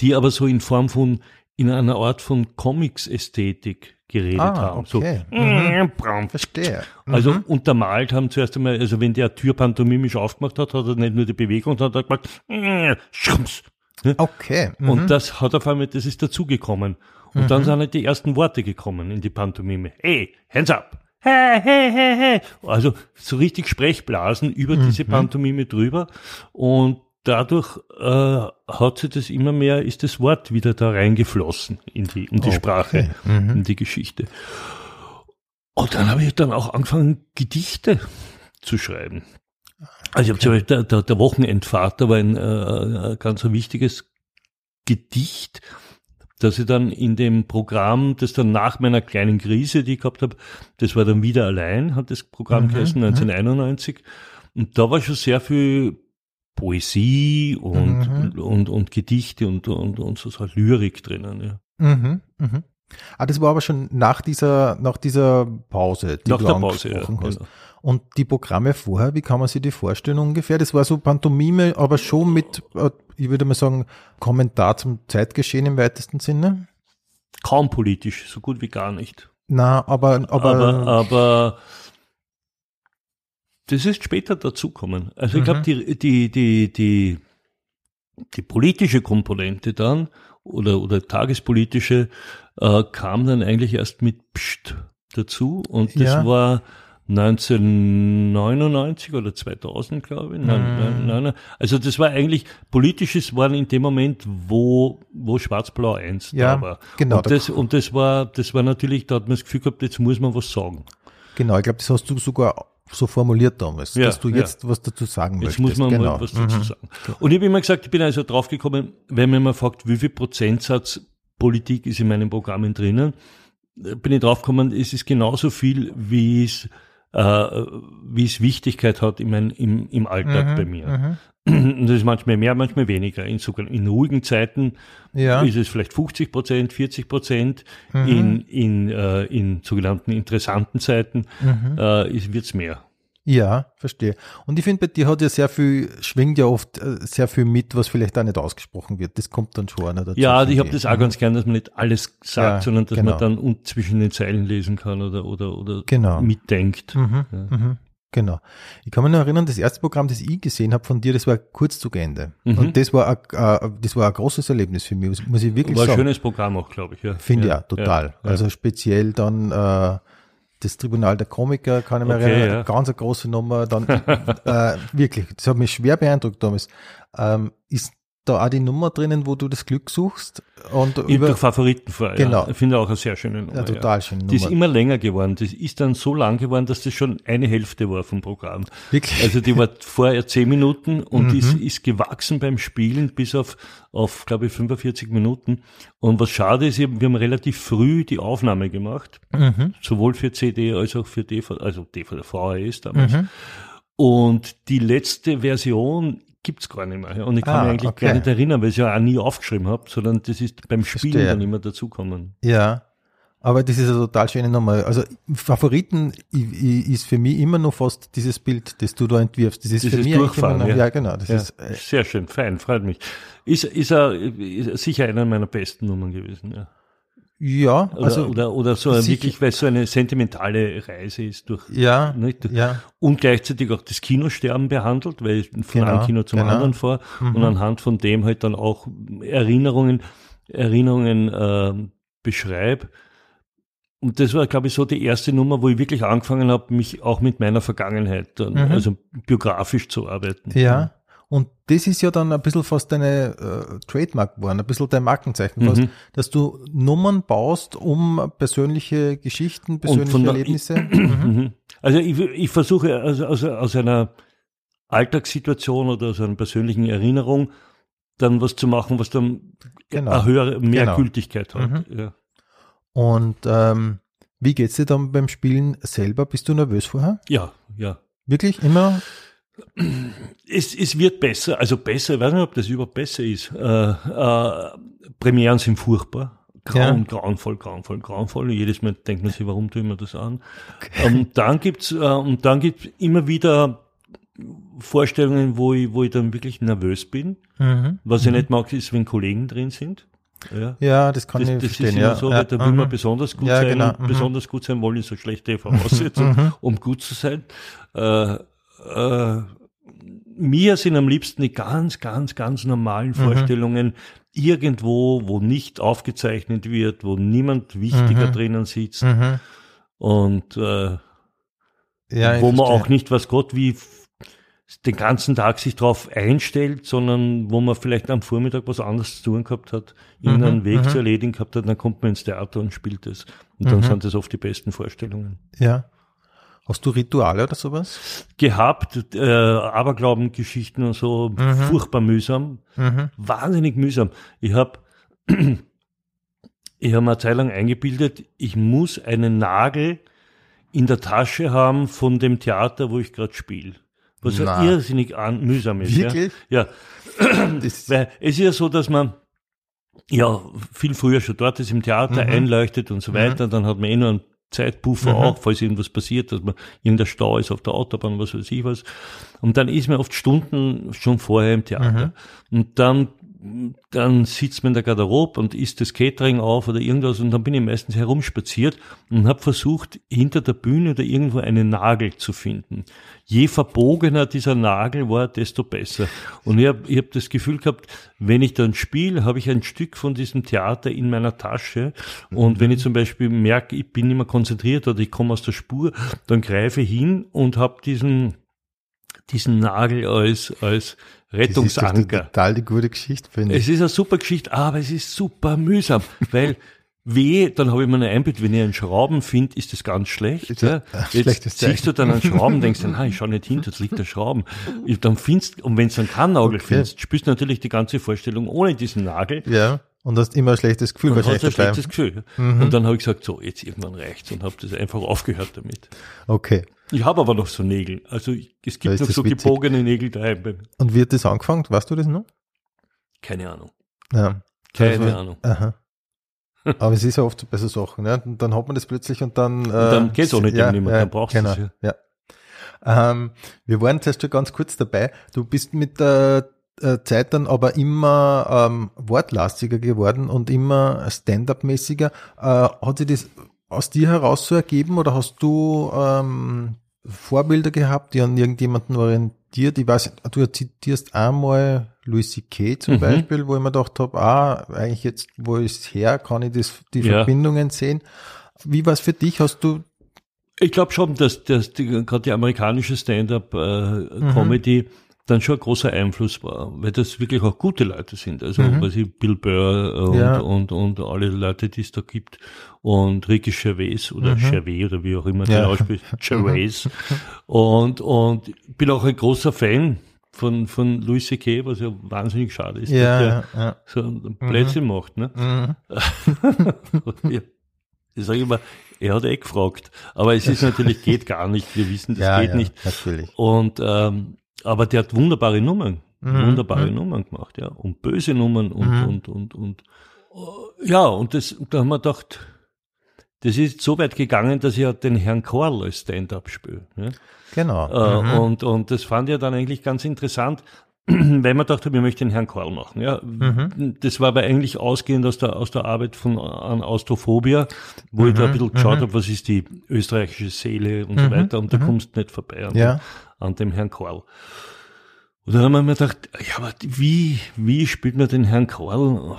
die aber so in Form von, in einer Art von Comics-Ästhetik geredet Ah, haben. okay. So, mm, braun. Verstehe. Also Mhm. untermalt haben zuerst einmal, also wenn der Tür pantomimisch aufgemacht hat, hat er nicht nur die Bewegung, sondern hat er gemacht, mm, schums. Okay. Mhm. Und das hat auf einmal, das ist dazugekommen. Und dann sind halt die ersten Worte gekommen in die Pantomime. Hey, hands up! Hey, hey, hey, hey! Also so richtig Sprechblasen über diese Pantomime drüber. Und dadurch äh, hat sich das immer mehr, ist das Wort wieder da reingeflossen in die, in die Okay. Sprache, Mhm. in die Geschichte. Und dann habe ich dann auch angefangen, Gedichte zu schreiben. Also ich habe zum Beispiel, der, der, Wochenendvater war ein, äh, ein ganz ein wichtiges Gedicht, das ich dann in dem Programm, das dann nach meiner kleinen Krise, die ich gehabt habe, das war dann wieder allein, hat das Programm Mhm, geheißen, 1991. Und da war schon sehr viel Poesie und, Mhm. und, und Gedichte und, und, und so, so Lyrik drinnen. Ja. Mhm. Mhm. Ah, das war aber schon nach dieser, nach dieser Pause, die Nach du der Pause, ja. angesprochen hast. Genau. Und die Programme vorher, wie kann man sich die vorstellen ungefähr? Das war so Pantomime, aber schon mit, äh, ich würde mal sagen, Kommentar zum Zeitgeschehen im weitesten Sinne? Kaum politisch, so gut wie gar nicht. Na, aber, aber, aber, aber das ist später dazukommen. Also ich glaube, Mhm. die, die, die, die, die politische Komponente dann oder, oder tagespolitische äh, kam dann eigentlich erst mit Psst dazu und das Ja. war 1999 oder 2000, glaube ich. Nein, Mhm. nein, nein, nein. Also das war eigentlich, politisches waren in dem Moment, wo, wo Schwarz-Blau 1 Ja, da war. genau, Und da- das, und das war, das war natürlich, da hat man das Gefühl gehabt, jetzt muss man was sagen. genau, ich glaube, das hast du sogar so formuliert damals, Ja, dass du ja. jetzt was dazu sagen Jetzt möchtest. muss man genau. mal was dazu sagen. Und ich habe immer gesagt, ich bin also draufgekommen, wenn man mal fragt, wie viel Prozentsatz Politik ist in meinen Programmen drinnen, äh, bin ich draufgekommen, es ist genauso viel, wie es, äh, wie es Wichtigkeit hat in mein, im, im Alltag Mhm, bei mir. mhm. Das ist manchmal mehr, manchmal weniger. In, sogar in ruhigen Zeiten Ja. ist es vielleicht 50 Prozent, 40 Prozent. Mhm. In, in, äh, in sogenannten interessanten Zeiten Mhm. äh, ist- wird's mehr. Ja, verstehe. Und ich finde, bei dir hat ja sehr viel, schwingt ja oft äh, sehr viel mit, was vielleicht auch nicht ausgesprochen wird. Das kommt dann schon noch dazu. Ja, finde ich habe das auch ganz gern, dass man nicht alles sagt, Ja, sondern dass genau. man dann zwischen den Zeilen lesen kann oder, oder, oder Genau. mitdenkt. Mhm, Ja. Genau. Ich kann mich noch erinnern, das erste Programm, das ich gesehen habe von dir, das war Kurzzugende. Mhm. Und das war, ein, das war ein großes Erlebnis für mich, muss- ich wirklich War ein sagen. schönes Programm auch, glaube ich. Ja. Finde ja, total. ja. Also speziell dann äh, das Tribunal der Komiker, kann ich mich Okay, erinnern, ja. ganz eine große Nummer. Dann [LAUGHS] äh, wirklich, das hat mich schwer beeindruckt damals. Ähm, ist da auch die Nummer drinnen, wo du das Glück suchst? Und In über, der Favoritenfeuer. Genau. Ja. Ich finde auch eine sehr schöne Nummer. ja, total schöne Die ist Nummer. immer länger geworden. Das ist dann so lang geworden, dass das schon eine Hälfte war vom Programm. Wirklich? Also die war vorher zehn Minuten und Mhm. ist, ist gewachsen beim Spielen bis auf, auf glaube ich, 45 Minuten. Und was schade ist, wir haben relativ früh die Aufnahme gemacht, Mhm. sowohl für CD als auch für DVD, also DVD, VHS damals. Mhm. Und die letzte Version gibt's gar nicht mehr. Und ich kann Ah, mich eigentlich okay. gar nicht erinnern, weil ich ja auch nie aufgeschrieben habe, sondern das ist beim Spielen Verstehe. dann immer dazukommen. Ja. Aber das ist eine total schöne Nummer. Also Favoriten ist für mich immer noch fast dieses Bild, das du da entwirfst. Das ist Dieses für mich eigentlich immer Durchfahren, noch, ja. ja. genau. Das Ja, ist äh, sehr schön, fein, freut mich. Ist, ist, er, ist sicher einer meiner besten Nummern gewesen. Ja. Ja, Oder, also oder, oder so sicher- wirklich, weil es so eine sentimentale Reise ist durch ja, nicht? ja, und gleichzeitig auch das Kinosterben behandelt, weil ich von Genau, einem Kino zum genau. anderen fahre und anhand von dem halt dann auch Erinnerungen, Erinnerungen ähm, beschreibe. Und das war, glaube ich, so die erste Nummer, wo ich wirklich angefangen habe, mich auch mit meiner Vergangenheit, dann, Mhm. also biografisch zu arbeiten. ja. Und das ist ja dann ein bisschen fast deine äh, Trademark geworden, ein bisschen dein Markenzeichen fast, Mhm. dass du Nummern baust, um persönliche Geschichten, persönliche Erlebnisse. [CLEARS THROAT] mhm. Also ich, ich versuche also aus, aus einer Alltagssituation oder aus einer persönlichen Erinnerung dann was zu machen, was dann Genau. eine höhere, mehr Genau. Gültigkeit hat. Mhm. Ja. Und ähm, wie geht's dir dann beim Spielen selber? Bist du nervös vorher? ja, ja. Wirklich immer? Es, es wird besser, also besser, ich weiß nicht, ob das überhaupt besser ist. Äh, äh, Premieren sind furchtbar. Grauen, grauenvoll, grauenvoll, grauenvoll. Jedes Mal denkt man sich, warum tun wir das an? Und dann gibt's, äh, und dann gibt's immer wieder Vorstellungen, wo ich, wo ich dann wirklich nervös bin. Mhm. Was ich nicht mag, ist, wenn Kollegen drin sind. Ja. Ja, das kann Das, ich das verstehen. ist immer ja. so, ja. weil da will man mhm. besonders gut Ja, sein. genau, mhm. Besonders gut sein wollen ist eine schlechte [LAUGHS] Voraussetzung, Mhm. um gut zu sein. Äh, äh, mir sind am liebsten die ganz, ganz, ganz normalen Vorstellungen irgendwo, wo nicht aufgezeichnet wird, wo niemand wichtiger Mhm. drinnen sitzt Mhm. und äh, Ja, wo man auch nicht, was Gott, wie den ganzen Tag sich drauf einstellt, sondern wo man vielleicht am Vormittag was anderes zu tun gehabt hat, irgendeinen Mhm, Weg mhm. zu erledigen gehabt hat, dann kommt man ins Theater und spielt es. Und dann Mhm. sind das oft die besten Vorstellungen. Ja. Hast du Rituale oder sowas? Gehabt, äh, Aberglaubengeschichten und so, Mhm. furchtbar mühsam, Mhm. wahnsinnig mühsam. Ich habe [CLEARS THROAT] ich hab mir eine Zeit lang eingebildet, ich muss einen Nagel in der Tasche haben von dem Theater, wo ich gerade spiele. Was ja Na. irrsinnig an, mühsam ist. Wirklich? Ja, ja [CLEARS THROAT] weil es ist ja so, dass man ja viel früher schon dort ist im Theater, Mhm. einleuchtet und so weiter. Dann hat man eh noch einen Zeitpuffer Mhm. auch, falls irgendwas passiert, dass man irgendein Stau ist auf der Autobahn, was weiß ich was. Und dann ist man oft Stunden schon vorher im Theater. Und dann, dann sitzt man in der Garderobe und isst das Catering auf oder irgendwas und dann bin ich meistens herumspaziert und habe versucht, hinter der Bühne oder irgendwo einen Nagel zu finden. Je verbogener dieser Nagel war, desto besser. Und ich habe ich hab das Gefühl gehabt, wenn ich dann spiele, habe ich ein Stück von diesem Theater in meiner Tasche. Und wenn ich zum Beispiel merke, ich bin nicht mehr konzentriert oder ich komme aus der Spur, dann greife ich hin und habe diesen, diesen Nagel als, als das ist Rettungsanker. total die gute Geschichte, finde ich. Es ist eine super Geschichte, aber es ist super mühsam, [LAUGHS] weil weh, dann habe ich mir eine Einbild, wenn ich einen Schrauben finde, ist das ganz schlecht. Ist ja Jetzt siehst du dann einen Schrauben, [LAUGHS] denkst du, nein, ich schau nicht hin, dort liegt der Schrauben. Ich- Dann findest, und wenn du einen Kannagel Okay. findest, spürst du natürlich die ganze Vorstellung ohne diesen Nagel. Ja, und hast immer ein schlechtes Gefühl Und hast ein schlechtes Gefühl. Mhm. Und dann habe ich gesagt, so, jetzt irgendwann reicht's und habe das einfach aufgehört damit. Okay. Ich habe aber noch so Nägel. Also es gibt noch so witzig. gebogene Nägel daheim. Und wie hat das angefangen? Weißt du das noch? Keine Ahnung. Ja. Keine Also, Ahnung. Aha. [LAUGHS] Aber es ist ja oft bei so Sachen, ne? Und dann hat man das plötzlich und dann. Äh, dann geht's auch nicht ja, mehr, ja, dann brauchst du genau, es ja. Ähm, wir waren zuerst schon ganz kurz dabei. Du bist mit der äh, Zeit dann aber immer ähm, wortlastiger geworden und immer Stand-up-mäßiger. Äh, hat sich das aus dir heraus so ergeben oder hast du ähm, Vorbilder gehabt, die an irgendjemanden orientiert? Ich weiß, du zitierst einmal Louis C.K. zum Mhm. Beispiel, wo ich mir gedacht habe, ah, eigentlich jetzt, wo es her, kann ich das, die Ja. Verbindungen sehen. Wie war es für dich? Hast du Ich glaube schon, dass, dass die, gerade die amerikanische Stand-up-Comedy dann schon ein großer Einfluss war, weil das wirklich auch gute Leute sind. Also, Mhm. weiß ich, Bill Burr und, Ja. und, und alle Leute, die es da gibt. Und Ricky Gervais oder Mhm. Gervais oder wie auch immer Ja. der ausspricht. [LAUGHS] Gervais. und, und bin auch ein großer Fan von, von Louis C.K., was ja wahnsinnig schade ist, dass ja, der ja, ja. so ein Blödsinn macht. Ne? Mhm. [LAUGHS] ja. Ich sage immer, er hat eh gefragt. Aber es ist natürlich, geht gar nicht. Wir wissen, das ja, geht ja, nicht. Natürlich. Und ähm, aber der hat wunderbare Nummern, Mhm, wunderbare mhm. Nummern gemacht, ja. Und böse Nummern und, Mhm. und, und, und äh, ja, und das, da haben wir gedacht, das ist so weit gegangen, dass ich ja den Herrn Korl als Stand-up spiele. Ja? Genau. Äh, Mhm. und, und das fand ich dann eigentlich ganz interessant, [CLEARS THROAT] weil man dachte, wir möchten den Herrn Korl machen. Ja, Mhm. Das war aber eigentlich ausgehend aus der, aus der Arbeit von an Austrophobia, wo ich da ein bisschen geschaut habe, was ist die österreichische Seele und so Mhm, weiter, und da mhm. kommst du nicht vorbei Ja. An dem Herrn Korl. Und dann haben wir mir gedacht, ja, aber wie, wie spielt man den Herrn Korl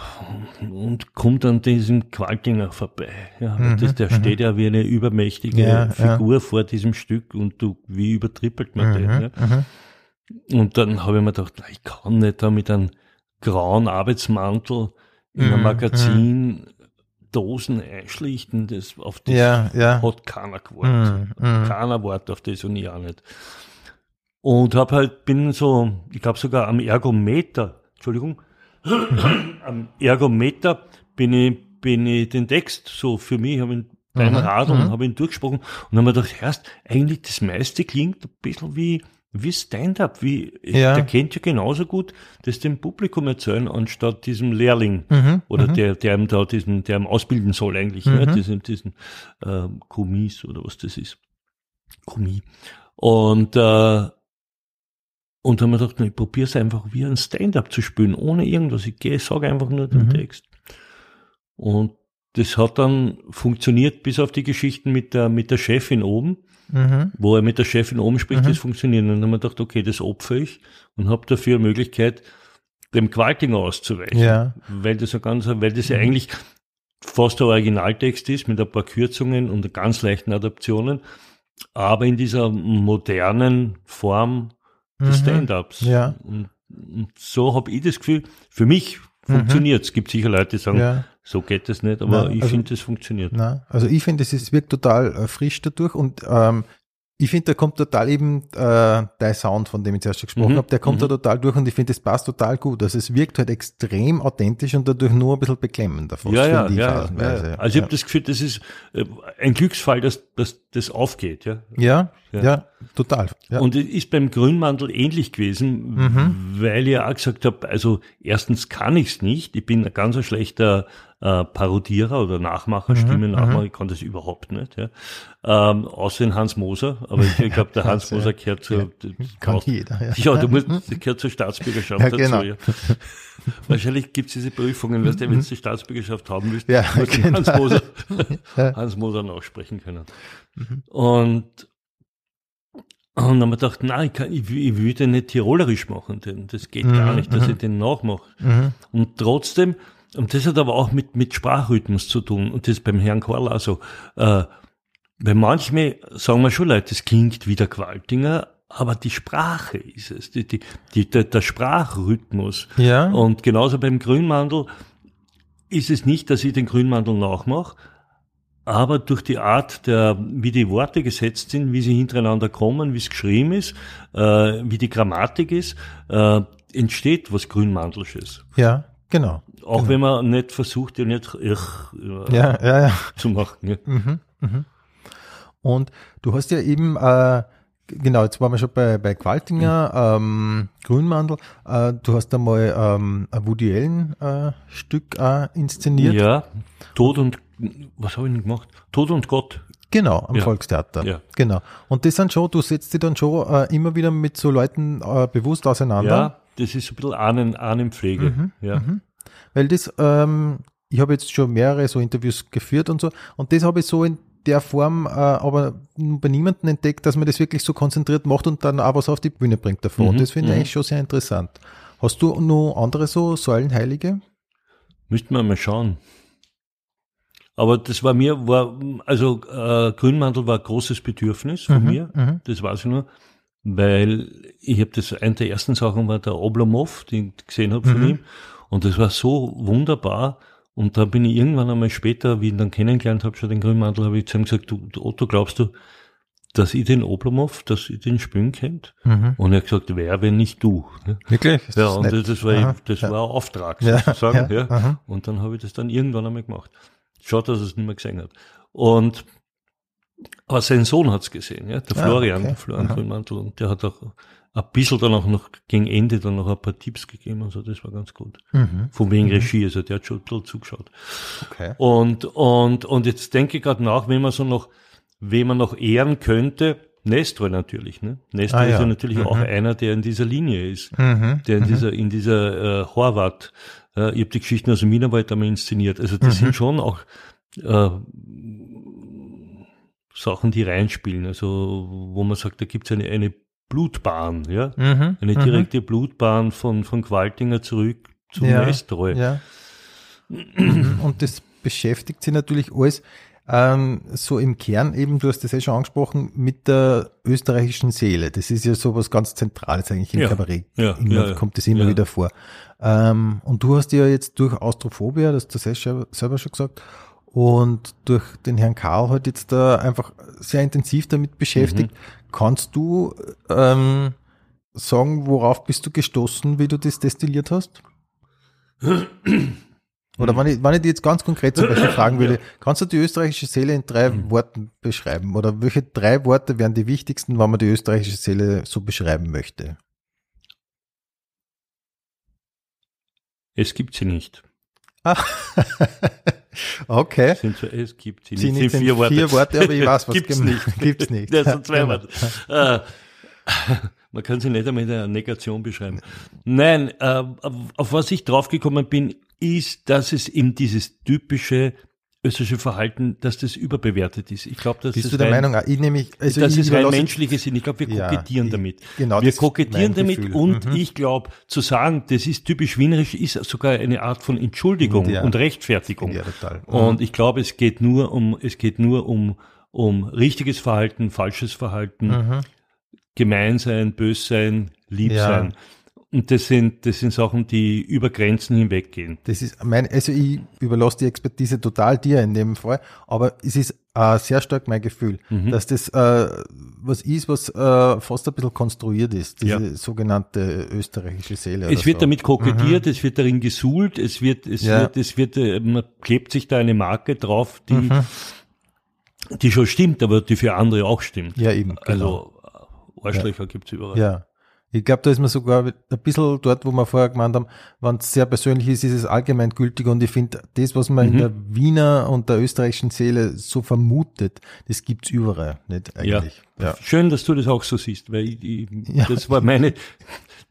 und kommt an diesem Qualtinger vorbei? Ja, Mhm, das, der mhm. steht ja wie eine übermächtige Ja, Figur vor diesem Stück und du, wie übertrippelt man den? Ja? Mhm. Mhm. Und dann habe ich mir gedacht, ich kann nicht da mit einem grauen Arbeitsmantel in einem Mhm, Magazin Dosen einschlichten, das auf das Ja, ja. hat keiner gewartet. Mhm, mhm. Keiner wartet auf das und ich auch nicht. Und hab halt, bin so, ich glaube sogar am Ergometer, Entschuldigung, [CLEARS THROAT] am Ergometer bin ich, bin ich den Text so für mich, habe ihn beim Mhm, Radeln, mhm. habe ihn durchgesprochen und habe mir gedacht, erst eigentlich das meiste klingt ein bisschen wie, wie Stand-up, wie, Ja. der kennt ja genauso gut das dem Publikum erzählen, anstatt diesem Lehrling. Mhm. Oder mhm. der, der ihm da diesen, der ihm ausbilden soll eigentlich, Mhm. ne? diesen, diesen ähm, Kommis oder was das ist. Kommis. Und, äh, und dann haben wir gedacht, ich probiere es einfach wie ein Stand-up zu spielen, ohne irgendwas. Ich gehe, sage einfach nur den Mhm. Text. Und das hat dann funktioniert bis auf die Geschichten mit der, mit der Chefin oben, Mhm. wo er mit der Chefin oben spricht, das funktioniert. Und dann haben wir gedacht, okay, das opfere ich und habe dafür eine Möglichkeit, dem Qualtinger auszuweichen. Ja. Weil das ja ganz, weil das ja eigentlich fast der Originaltext ist mit ein paar Kürzungen und ganz leichten Adaptionen, aber in dieser modernen Form des Stand-ups. Mhm. Ja. Und, und so habe ich das Gefühl, für mich funktioniert Es gibt sicher Leute, die sagen, Mhm. Ja. so geht das nicht, aber Nein, ich also- finde, das funktioniert. Na, also ich finde, es wirkt total äh, frisch dadurch und ähm, ich finde, da kommt total eben äh, der Sound, von dem ich zuerst schon gesprochen Mhm, habe, der kommt mhm. da total durch und ich finde, das passt total gut. Also es wirkt halt extrem authentisch und dadurch nur ein bisschen beklemmender fast, Ja, ja, ich ja, phasenweise. ja. Also ich habe das Gefühl, das ist äh, ein Glücksfall, dass, dass das aufgeht, ja. ja, Ja. total. Und es ist beim Grünmantel ähnlich gewesen, Mhm. weil ich auch gesagt habe, also erstens kann ich's nicht, ich bin ein ganz schlechter äh, Parodierer oder Nachmacher, Mhm, Stimmennachmacher, ich kann das überhaupt nicht, ja. Ähm, außer in Hans Moser, aber ich, [LAUGHS] ich glaube, der Hans Moser gehört zu, kann jeder, ja. Ja, du musst, der gehört zur Staatsbürgerschaft Ja, dazu, genau. ja. Wahrscheinlich gibt's diese Prüfungen, weißt du, wenn du die Staatsbürgerschaft haben willst, Ja, musst du genau. Hans Moser. Hans Moser nachsprechen können. Und, und dann haben wir gedacht, nein, ich, kann, ich, will- ich will den nicht tirolerisch machen, denn das geht gar nicht, dass ich den nachmache. Mhm. Und trotzdem, und das hat aber auch mit, mit Sprachrhythmus zu tun, und das ist beim Herrn Karl auch so, äh, weil manchmal sagen wir schon Leute, das klingt wie der Qualtinger, aber die Sprache ist es, die, die, die, der, der Sprachrhythmus. Ja. Und genauso beim Grünmandel ist es nicht, dass ich den Grünmandel nachmache, aber durch die Art der, wie die Worte gesetzt sind, wie sie hintereinander kommen, wie es geschrieben ist, äh, wie die Grammatik ist, äh, entsteht was Grünmandelsches. ja, genau. Auch wenn man nicht versucht, ja nicht ich, äh, Ja, ja, ja. zu machen. Ja. Und du hast ja eben, äh, genau, jetzt waren wir schon bei, bei Qualtinger, ähm, Grünmandel, äh, du hast einmal ähm, ein Woody Allen äh, Stück äh, inszeniert. ja, Tod und, was habe ich denn gemacht? Tod und Gott. Genau, am Ja. Volkstheater. Ja. Genau. Und das sind schon, du setzt dich dann schon immer wieder mit so Leuten bewusst auseinander. Ja, das ist ein bisschen Ahnen, Ahnenpflege. Mhm, ja. Weil das, ähm, ich habe jetzt schon mehrere so Interviews geführt und so, und das habe ich so in der Form äh, aber bei niemandem entdeckt, dass man das wirklich so konzentriert macht und dann auch was auf die Bühne bringt davon. Mhm, Und das finde ich mhm. eigentlich schon sehr interessant. Hast du noch andere so Säulenheilige? Müssten wir mal schauen. Aber das war mir, war, also äh, Grünmantel war ein großes Bedürfnis von mir, mhm. das weiß ich nur, weil ich habe das, eine der ersten Sachen war der Oblomov, den ich gesehen habe von Mhm. ihm, und das war so wunderbar. Und da bin ich irgendwann einmal später, wie ich ihn dann kennengelernt habe, schon den Grünmantel, habe ich zu ihm gesagt, du, Otto, glaubst du, dass ich den Oblomov, dass ich den spielen kennt? Mhm. Und er hat gesagt, wer, wenn nicht du? ne? Wirklich? Das Ja, ist und nett. das, war, Aha, das ja. war ein Auftrag sozusagen. ja, Ja. Und dann habe ich das dann irgendwann einmal gemacht. Schade, dass er es nicht mehr gesehen hat. Und aber sein Sohn hat's gesehen, ja, der Ah, Florian, okay. der Florian. Grünmantel. Und der hat auch ein bisschen dann auch noch gegen Ende dann noch ein paar Tipps gegeben und so, das war ganz gut. Mhm. Von wegen Regie, also der hat schon ein bisschen zugeschaut. Okay. Und, und, und jetzt denke ich gerade nach, wenn man so noch, wen man noch ehren könnte, Nestroy natürlich, ne? Nestroy Ah, ist ja. ja natürlich auch Mhm. einer, der in dieser Linie ist Mhm. der in dieser, in dieser äh, Horvath, äh, ich habe die Geschichten aus dem Wienerwald einmal inszeniert. Also das Mhm. sind schon auch äh, Sachen, die reinspielen. Also wo man sagt, da gibt's eine, eine Blutbahn, ja, Mhm. eine Mhm. direkte Blutbahn von, von Qualtinger zurück zum Ja, Nestroy. Ja. Mhm. Und das beschäftigt sich natürlich alles ähm, so im Kern eben, du hast das ja schon angesprochen, mit der österreichischen Seele. Das ist ja so was ganz Zentrales eigentlich im Ja, Kabarett. ja, immer, ja, kommt das immer wieder vor. Ähm, und du hast ja jetzt durch Austrophobia, das hast du selber selber schon gesagt, und durch den Herrn Karl halt jetzt da einfach sehr intensiv damit beschäftigt. Mhm. Kannst du ähm, sagen, worauf bist du gestoßen, wie du das destilliert hast? Oder wenn ich, wenn ich dich jetzt ganz konkret zum Beispiel fragen würde, kannst du die österreichische Seele in drei Mhm. Worten beschreiben? Oder welche drei Worte wären die wichtigsten, wenn man die österreichische Seele so beschreiben möchte? Es gibt sie nicht. [LAUGHS] okay. Es, sind so, es gibt sie nicht. Sind vier Worte. vier Worte, aber ich weiß, was gibt's gem- nicht. [LAUGHS] gibt's nicht. Das sind zwei Genau. Worte. Äh, [LAUGHS] man kann sie nicht einmal in einer Negation beschreiben. Nein, äh, auf was ich draufgekommen bin, ist, dass es eben dieses typische österreichische Verhalten, dass das überbewertet ist. Ich glaube, dass Bist das du der rein, Meinung, auch? ich nämlich, also dass es rein überlasse- menschliche sind. Ich glaube, wir Ja, kokettieren ich- damit. genau, wir kokettieren damit Gefühl. und Mhm. ich glaube, zu sagen, das ist typisch wienerisch, ist sogar eine Art von Entschuldigung Ja. und Rechtfertigung. Ja, total. Mhm. Und ich glaube, es geht nur um, es geht nur um, um richtiges Verhalten, falsches Verhalten, Mhm. gemein sein, bös sein, lieb Ja. sein. Und das sind, das sind Sachen, die über Grenzen hinweggehen. Das ist mein, also ich überlasse die Expertise total dir in dem Fall, aber es ist äh, sehr stark mein Gefühl, Mhm. dass das äh, was ist, was äh, fast ein bisschen konstruiert ist, diese Ja. sogenannte österreichische Seele. Es wird so. damit kokettiert, es wird darin gesuhlt, es wird, es Mhm. Ja. wird, es wird, äh, man klebt sich da eine Marke drauf, die, Mhm. die schon stimmt, aber die für andere auch stimmt. Ja, eben. Genau. Also äh, Arschlöcher gibt's überall. Ja. Ich glaube, da ist man sogar ein bisschen dort, wo wir vorher gemeint haben, wenn es sehr persönlich ist, ist es allgemeingültig und ich finde, das, was man Mhm. in der Wiener und der österreichischen Seele so vermutet, das gibt's überall, nicht Ja. eigentlich. Ja. Schön, dass du das auch so siehst, weil ich, ich, Ja. das war meine,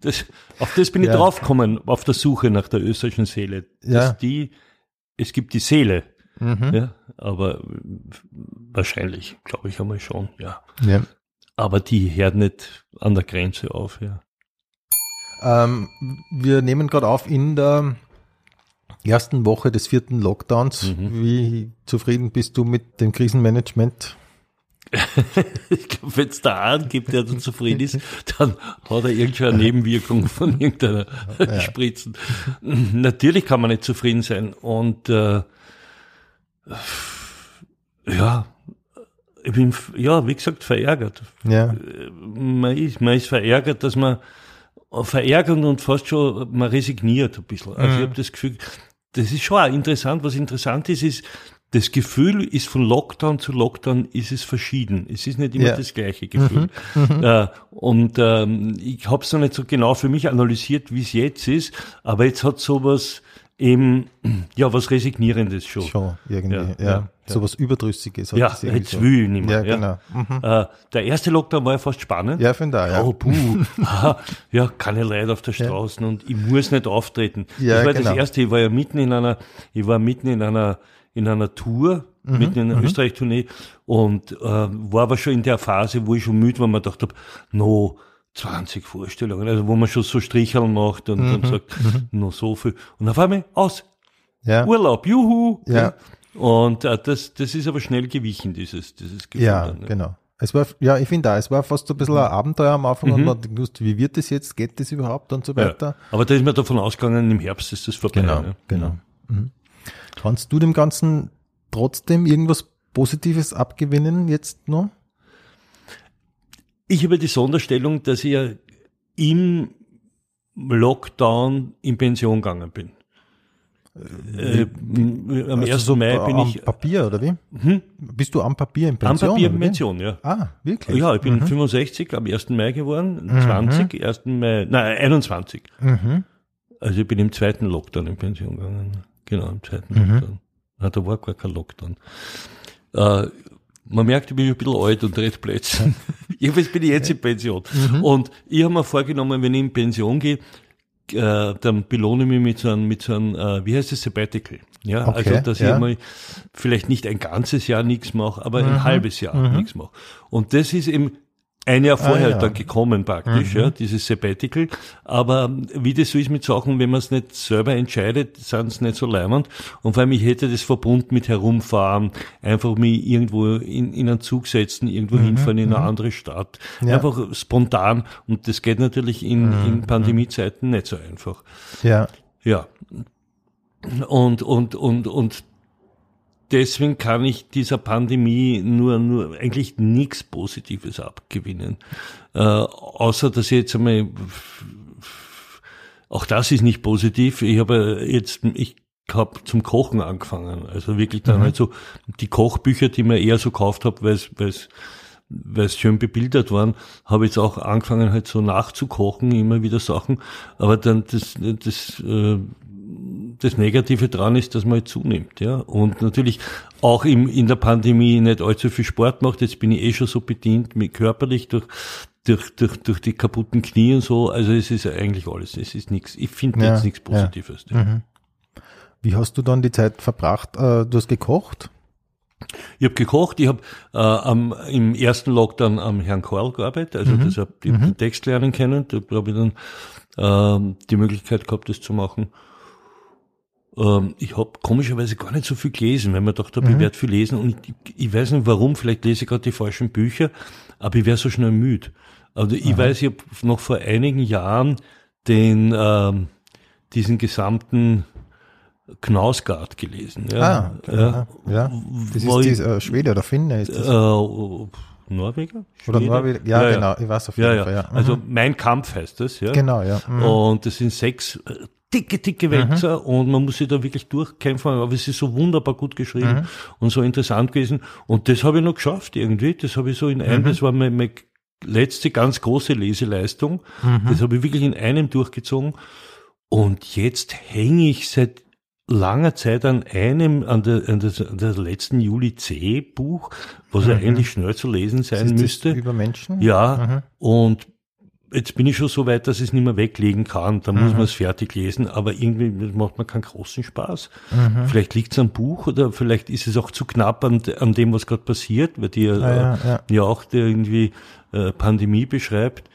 das, auf das bin ich Ja. draufgekommen, auf der Suche nach der österreichischen Seele. Dass Ja. die, es gibt die Seele, Mhm. ja, aber wahrscheinlich, glaube ich einmal schon, ja. ja. Aber die hört nicht an der Grenze auf, ja. Ähm, wir nehmen gerade auf in der ersten Woche des vierten Lockdowns. Mhm. Wie zufrieden bist du mit dem Krisenmanagement? [LAUGHS] Ich glaube, wenn es da einen gibt, der dann zufrieden ist, dann hat er irgendeine Nebenwirkung von irgendeiner [LAUGHS] Spritzen. Natürlich kann man nicht zufrieden sein. Und äh, ja, ich bin, ja, wie gesagt, verärgert. Ja, Man ist, man ist verärgert, dass man verärgert und fast schon, man resigniert ein bisschen. Also ich habe das Gefühl, das ist schon auch interessant. Was interessant ist, ist, das Gefühl ist von Lockdown zu Lockdown ist es verschieden. Es ist nicht immer Ja. das gleiche Gefühl. Äh, und ähm, ich habe es noch nicht so genau für mich analysiert, wie es jetzt ist, aber jetzt hat sowas eben, [CLEARS THROAT] ja, was Resignierendes schon. schon irgendwie. Ja, Ja, ja, So was Überdrüssiges. Ja, jetzt so. will ich nicht mehr. Ja, genau. Mhm. Äh, der erste Lockdown war ja fast spannend. Ja, finde ich auch, ja. Oh, puh. [LAUGHS] Ja, keine Leute auf der Straße und ich muss nicht auftreten. Ja, das war genau. das erste. Ich war ja mitten in einer, ich war mitten in einer, in einer Tour, mitten in einer Österreich-Tournee und äh, war aber schon in der Phase, wo ich schon müde war, man dachte, no, 20 Vorstellungen, also wo man schon so Stricheln macht und, und sagt, no so viel. Und auf einmal aus, Ja, Urlaub, juhu. Ja. Und äh, das, das ist aber schnell gewichen, dieses, dieses Gefühl. ja dann, genau. Es war, ja, ich finde auch, es war fast so ein bisschen ein Abenteuer am Anfang und Mhm. man hat gewusst, wie wird das jetzt, geht das überhaupt und so Ja. weiter. Aber da ist man davon ausgegangen, im Herbst ist das vorbei. Genau, ne? genau. Mhm. Kannst du dem Ganzen trotzdem irgendwas Positives abgewinnen jetzt noch? Ich habe die Sonderstellung, dass ich ja im Lockdown in Pension gegangen bin. Äh, m- am Also 1. so Mai am bin ich Papier, oder wie? Bist du am Papier in am Pension? Papier in? Pension, ja. Ah, wirklich? Ja, ich bin 65 am 1. Mai geworden, 20, 1. Mai, nein, 21. Mhm. Also ich bin im zweiten Lockdown in Pension gegangen. Genau, im zweiten Mhm. Lockdown. Na, da war gar kein Lockdown. Äh, man merkt, ich bin ein bisschen alt und rede Blödsinn. [LAUGHS] Jedenfalls bin ich jetzt in Pension. Mhm. Und ich habe mir vorgenommen, wenn ich in Pension gehe, äh, dann belohne ich mich mit so einem, mit so einem äh, wie heißt das, Sabbatical. Ja, Okay, also dass ja. ich einmal vielleicht nicht ein ganzes Jahr nichts mache, aber Mhm. ein halbes Jahr nichts mache. Und das ist eben ein Jahr vorher Ah, ja. Mhm. dann gekommen praktisch, ja, dieses Sabbatical. Aber wie das so ist mit Sachen, wenn man es nicht selber entscheidet, sind es nicht so leimend. Und vor allem, ich hätte das verbunden mit herumfahren, einfach mich irgendwo in, in einen Zug setzen, irgendwo hinfahren in eine andere Stadt. Mhm, Ja. Einfach spontan. Und das geht natürlich in, Mhm, in Pandemiezeiten nicht so einfach. Ja. Ja. Und, und, und, und deswegen kann ich dieser Pandemie nur, nur eigentlich nichts Positives abgewinnen. Äh, außer, dass ich jetzt einmal, auch das ist nicht positiv. Ich habe jetzt, ich habe zum Kochen angefangen. Also wirklich dann halt so die Kochbücher, die mir eher so gekauft habe, weil es, weil es weil es schön bebildert waren, habe jetzt auch angefangen halt so nachzukochen, immer wieder Sachen. Aber dann das, das, äh, das Negative dran ist, dass man halt zunimmt, ja. Und natürlich auch im, in der Pandemie nicht allzu viel Sport macht. Jetzt bin ich eh schon so bedient mit körperlich durch, durch, durch, durch die kaputten Knie und so. Also es ist eigentlich alles. Es ist nichts. Ich finde Ja, jetzt nichts. Positives. Ja. Wie hast du dann die Zeit verbracht? Äh, du hast gekocht? Ich habe gekocht, ich habe äh, am, im ersten Lockdown am Herrn Korl gearbeitet, also Mhm. das habe ich den Text lernen können, da habe ich dann ähm, die Möglichkeit gehabt, das zu machen. Ähm, ich habe komischerweise gar nicht so viel gelesen, weil man dachte, Mhm. ich werde viel lesen und ich, ich weiß nicht warum, vielleicht lese ich gerade die falschen Bücher, aber ich wäre so schnell müde. Also ich weiß, ich habe noch vor einigen Jahren den ähm, diesen gesamten Knausgard gelesen. Ja, Ah, ja. ja. ja. Das ist ich- die, äh, Schwede oder Finne ist das? Äh, Norweger? Oder? Norweger? Ja, genau, ich weiß auf Ja, jeden ja. Fall, ja. Mhm. Also mein Kampf heißt das, ja. Genau, ja. Mhm. Und das sind sechs äh, dicke, dicke Wälzer und man muss sich da wirklich durchkämpfen, aber es ist so wunderbar gut geschrieben Mhm. und so interessant gewesen. Und das habe ich noch geschafft irgendwie. Das habe ich so in einem, Mhm. das war meine, meine letzte ganz große Leseleistung. Mhm. Das habe ich wirklich in einem durchgezogen. Und jetzt hänge ich seit langer Zeit an einem, an der, an der, an der letzten Juli C Buch, was ja eigentlich schnell zu lesen sein Mhm. müsste. über Menschen? Ja, und jetzt bin ich schon so weit, dass ich es nicht mehr weglegen kann. Da muss man es fertig lesen, aber irgendwie macht man keinen großen Spaß. Vielleicht liegt es am Buch oder vielleicht ist es auch zu knapp an, an dem, was gerade passiert, weil die ja, Ah, ja, ja. ja auch irgendwie äh, Pandemie beschreibt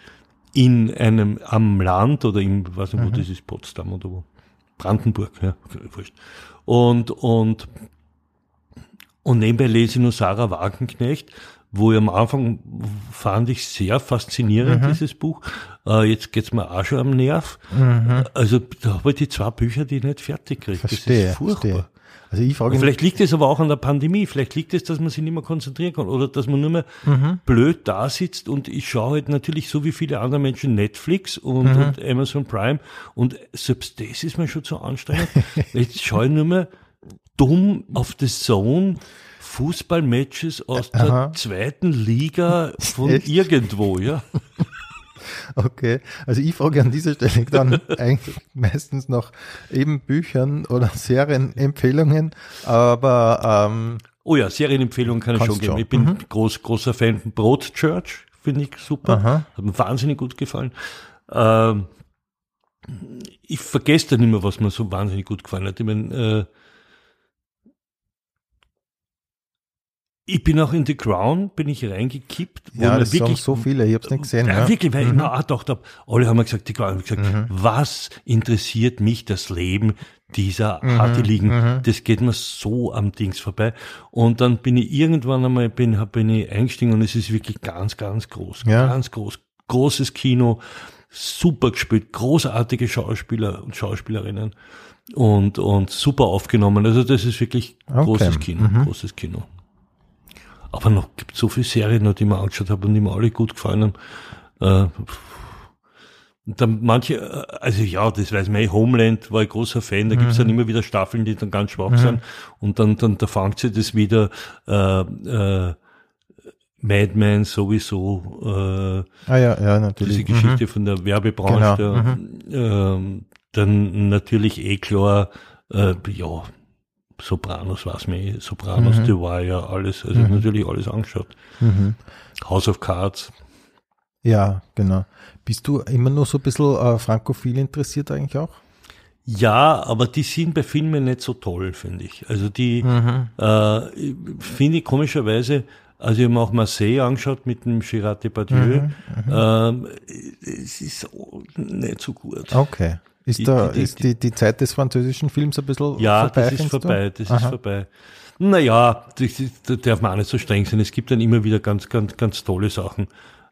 in einem am Land oder im, weiß nicht, wo das ist, Potsdam oder wo. Brandenburg, ja, wurscht. Und, und, und nebenbei lese ich nur Sarah Wagenknecht, wo ich am Anfang fand ich sehr faszinierend, dieses Buch. Äh, jetzt geht's mir auch schon am Nerv. Also da habe ich die zwei Bücher, die ich nicht fertig kriege. Das ist furchtbar. verstehe. Also ich frage vielleicht liegt es aber auch an der Pandemie. Vielleicht liegt es, dass man sich nicht mehr konzentrieren kann oder dass man nur mehr Mhm. blöd da sitzt und ich schaue halt natürlich so wie viele andere Menschen Netflix und, Mhm. und Amazon Prime und selbst das ist mir schon zu anstrengend. [LAUGHS] Jetzt schaue ich nur mehr dumm auf The Zone Fußballmatches aus der Aha. zweiten Liga von Echt? irgendwo, ja. [LAUGHS] Okay, also ich frage an dieser Stelle dann [LAUGHS] eigentlich meistens nach eben Büchern oder Serienempfehlungen, aber ähm, Oh ja, Serienempfehlungen kann ich schon geben. schon. Ich bin groß, großer Fan von Broadchurch, finde ich super. Aha. Hat mir wahnsinnig gut gefallen. Ähm, ich vergesse dann immer, was mir so wahnsinnig gut gefallen hat. Ich meine, äh, ich bin auch in The Crown, bin ich reingekippt, ja, das sagen wirklich so viele, ich habe es nicht gesehen. ja, Ja, Mhm. wirklich, weil ich mir auch gedacht habe, alle haben mir gesagt, die Crown, gesagt, was interessiert mich das Leben dieser Mhm. Adeligen? Das geht mir so am Dings vorbei. Und dann bin ich irgendwann einmal, bin, bin ich eingestiegen und es ist wirklich ganz, ganz groß, Ja. ganz groß, großes Kino, super gespielt, großartige Schauspieler und Schauspielerinnen und, und super aufgenommen. Also das ist wirklich Okay. großes Kino, großes Kino. Aber noch gibt so viele Serien, noch, die mir angeschaut habe und die mir alle gut gefallen haben. Äh, dann manche, äh, also ja, das weiß man, eh, Homeland war ich großer Fan, da gibt's dann immer wieder Staffeln, die dann ganz schwach sind. Und dann, dann da fängt sie das wieder äh, äh, Madman sowieso, äh, Ah ja, ja, natürlich. diese Geschichte von der Genau, Werbebranche, da, ähm, dann natürlich eh klar, äh, ja, Sopranos weiß man eh, Sopranos, The Wire, alles, also natürlich alles angeschaut. Mhm. House of Cards. Ja, genau. Bist du immer nur so ein bisschen äh, frankophil interessiert eigentlich auch? Ja, aber die sind bei Filmen nicht so toll, finde ich. Also die äh, finde ich komischerweise, also ich habe mir auch Marseille angeschaut mit dem Girard Depardieu, ähm, es ist nicht so gut. Okay. Ist Die- da, die- ist die, die Zeit des französischen Films ein bisschen Ja, vorbei? das ist findest du? vorbei, das ist Aha. vorbei. Naja, das ist, da darf man auch nicht so streng sein. Es gibt dann immer wieder ganz, ganz, ganz tolle Sachen.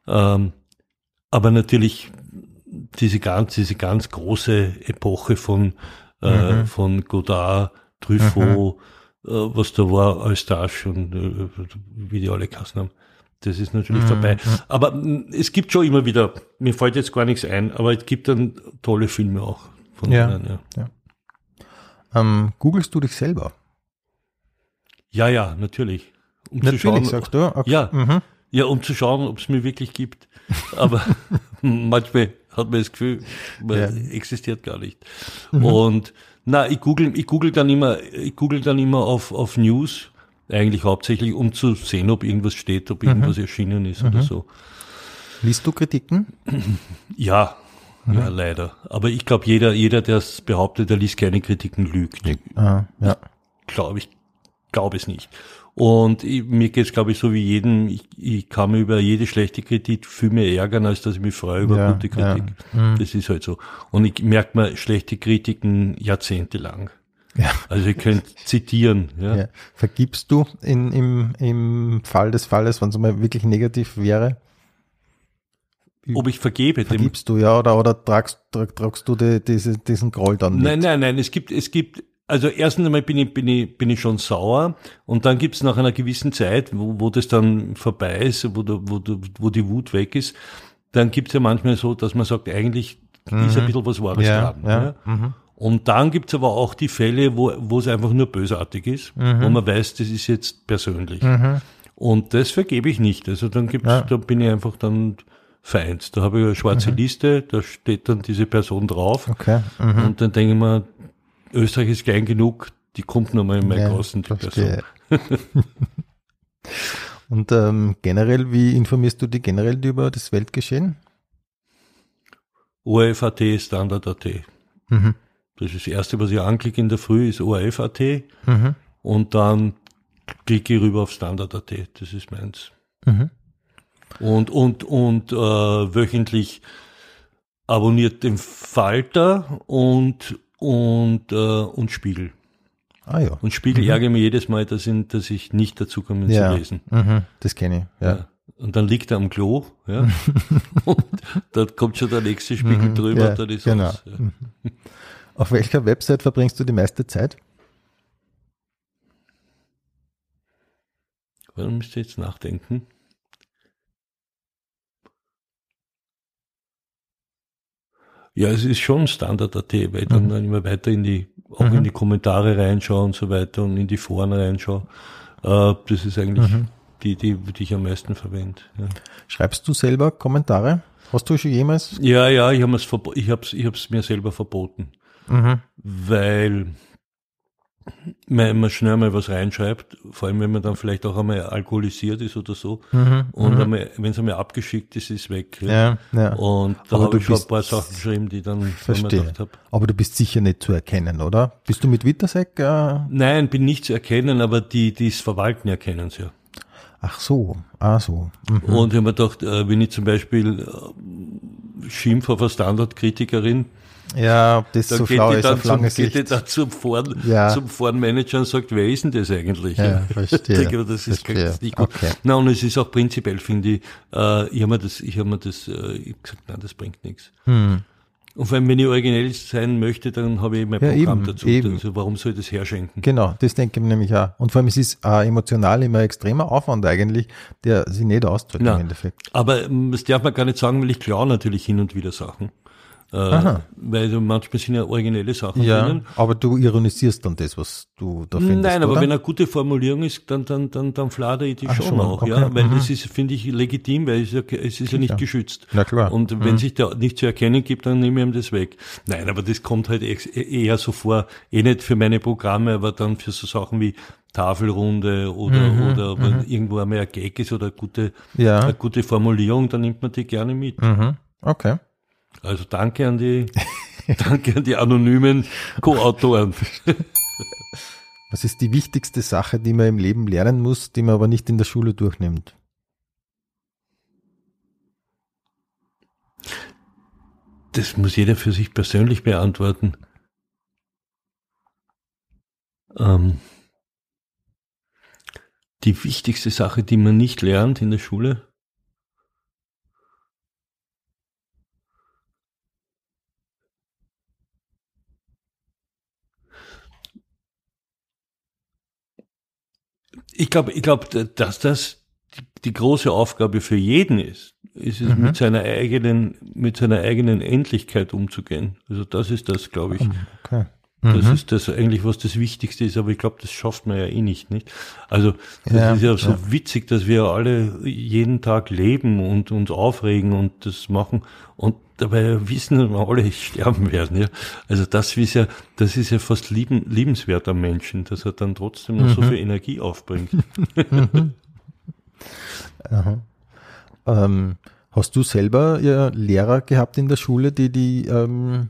Ähm, aber natürlich diese ganz, diese ganz große Epoche von, äh, Mhm. von Godard, Truffaut, äh, was da war, Eustache und äh, wie die alle Kassen haben. Das ist Mhm. natürlich vorbei. Aber mh, es gibt schon immer wieder, mir fällt jetzt gar nichts ein, aber es gibt dann tolle Filme auch von Ja. denen, ja. Ähm, googelst du dich selber? Ja, ja, natürlich. Um Natürlich, zu schauen, sagst du? Okay. Ja, Mhm. ja, um zu schauen, ob es mir wirklich gibt. Aber [LAUGHS] manchmal hat man das Gefühl, man Ja. Mhm. existiert gar nicht. Und na, ich google, ich google dann immer, ich google dann immer auf, auf News, eigentlich hauptsächlich, um zu sehen, ob irgendwas steht, ob irgendwas Mhm. erschienen ist oder so. Liest du Kritiken? [CLEARS THROAT] Ja, Ja, leider. Aber ich glaube, jeder, jeder, der es behauptet, der liest keine Kritiken, lügt. Ah, ja. Glaube ich, glaube es nicht. Und ich, mir geht es, glaube ich, so wie jedem, ich, ich kann mir über jede schlechte Kritik viel mehr ärgern, als dass ich mich freue über Ja, gute Kritik. ja. Mhm. Das ist halt so. Und ich merke mir schlechte Kritiken jahrzehntelang. Ja. Also ihr könnt zitieren. Ja. Ja. Vergibst du in, im, im Fall des Falles, wenn es mal wirklich negativ wäre? Ob ich vergebe, dem, Vergibst du ja oder, oder tragst, trag, tragst du die, diese, diesen Groll dann mit? Nein, nein, nein. Es gibt, es gibt, also erstens einmal bin ich, bin ich, bin ich schon sauer und dann gibt's nach einer gewissen Zeit, wo, wo das dann vorbei ist, wo, du, wo, du, wo die Wut weg ist, dann gibt's ja manchmal so, dass man sagt, eigentlich ist ein bisschen was Wahres Mhm. Ja, dran. ja. Mhm. Und dann gibt's aber auch die Fälle, wo, wo es einfach nur bösartig ist, Mhm. wo man weiß, das ist jetzt persönlich. Und das vergebe ich nicht. Also dann gibt's, Ja. da bin ich einfach dann Feind. Da habe ich eine schwarze Liste, da steht dann diese Person drauf. Okay. Mhm. Und dann denke ich mir, Österreich ist klein genug, die kommt nochmal in meine Ja, Kosten, die Person. verstehe. [LAUGHS] Und ähm, generell, wie informierst du dich generell über das Weltgeschehen? ORF.at, Standard.at. Mhm. Das ist das erste, was ich anklicke in der Früh, ist ORF.at Mhm. und dann klicke ich rüber auf Standard.at. Das ist meins. Mhm. Und, und, und äh, wöchentlich abonniert den Falter und, und, äh, und Spiegel. Ah ja. Und Spiegel ärgere mich jedes Mal, dass ich, dass ich nicht dazu komme Mhm. ja. zu lesen. Mhm. Das kenne ich. Ja. Ja. Und dann liegt er am Klo, ja. [LAUGHS] und dann kommt schon der nächste Spiegel drüber, Mhm. Ja, dann ist genau. aus. Ja. Auf welcher Website verbringst du die meiste Zeit? Warum müsst ihr jetzt nachdenken? Ja, es ist schon Standard.at, weil ich dann, Mhm. dann immer weiter in die, auch in die Kommentare reinschaue und so weiter und in die Foren reinschaue. Äh, das ist eigentlich Mhm. die, die, die ich am meisten verwende. Ja. Schreibst du selber Kommentare? Hast du schon jemals? Ja, ja, ich habe es ich hab's, ich hab's mir selber verboten, Mhm. weil man, man schnell mal was reinschreibt, vor allem wenn man dann vielleicht auch einmal alkoholisiert ist oder so Mhm. und einmal, wenn es einmal abgeschickt ist, ist weg. Ja, ja. Und da habe ich schon ein paar Sachen geschrieben, die dann Verstehe. gedacht hab, Aber du bist sicher nicht zu erkennen, oder? Bist du mit Wittersek? Äh, Nein, bin nicht zu erkennen, aber die, die es verwalten, erkennen es ja. ach so, ah so. Mhm. Und ich habe mir gedacht, äh, wenn ich zum Beispiel äh, schimpf auf eine Standardkritikerin, Ja, ob das dann so geht, schlau ist dann auf zum, lange geht Sicht. die dann zum Foren, Ja. zum Forenmanager und sagt, wer ist denn das eigentlich? Ja, verstehe. [LAUGHS] Ich denke, das ist Verstehe. ganz nicht gut. Okay. Na, und es ist auch prinzipiell, finde ich, äh, ich habe mir das, ich habe mir das, äh, ich hab gesagt, nein, das bringt nichts. Hm. Und vor allem, wenn ich originell sein möchte, dann habe ich mein Ja, Programm eben, dazu. eben. Also warum soll ich das herschenken? Genau, das denke ich mir nämlich auch. Und vor allem, es ist äh, emotional immer ein extremer Aufwand eigentlich, der sich nicht Na, im Endeffekt. Aber ähm, das darf man gar nicht sagen, weil ich klaue natürlich hin und wieder Sachen. Äh, Aha. weil manchmal sind ja originelle Sachen Ja, drinnen. aber du ironisierst dann das, was du da findest, Nein, aber oder? wenn eine gute Formulierung ist, dann, dann, dann, dann fladere ich die Ach, schon, schon, auch, okay, ja. Weil mhm. das ist, finde ich, legitim, weil es, ist ja, es ist ja nicht geschützt. Na klar. Mhm. Und wenn sich da nicht zu erkennen gibt, dann nehme ich ihm das weg. Nein, aber das kommt halt ex- eher so vor, eh nicht für meine Programme, aber dann für so Sachen wie Tafelrunde oder, Mhm, oder wenn irgendwo einmal ein Gag ist oder eine gute, Ja. eine gute Formulierung, dann nimmt man die gerne mit. Mhm. Okay. Also danke an die, [LAUGHS] danke an die anonymen Co-Autoren. [LAUGHS] Was ist die wichtigste Sache, die man im Leben lernen muss, die man aber nicht in der Schule durchnimmt? Das muss jeder für sich persönlich beantworten. Ähm, die wichtigste Sache, die man nicht lernt in der Schule, ich glaube, ich glaube, dass das die, große Aufgabe für jeden ist, ist es mit seiner eigenen, mit seiner eigenen Endlichkeit umzugehen. Also das ist das, glaube ich. Okay. Das Mhm. ist das eigentlich, was das Wichtigste ist, aber ich glaube, das schafft man ja eh nicht, nicht? Also, das Ja, ist ja so ja. witzig, dass wir alle jeden Tag leben und uns aufregen und das machen und dabei wissen wir alle [LAUGHS] sterben werden, ja. Also das ist ja, das ist ja fast lieben, liebenswert am Menschen, dass er dann trotzdem noch Mhm. so viel Energie aufbringt. [LAUGHS] Aha. Ähm, Hast du selber ja, Lehrer gehabt in der Schule, die die, ähm,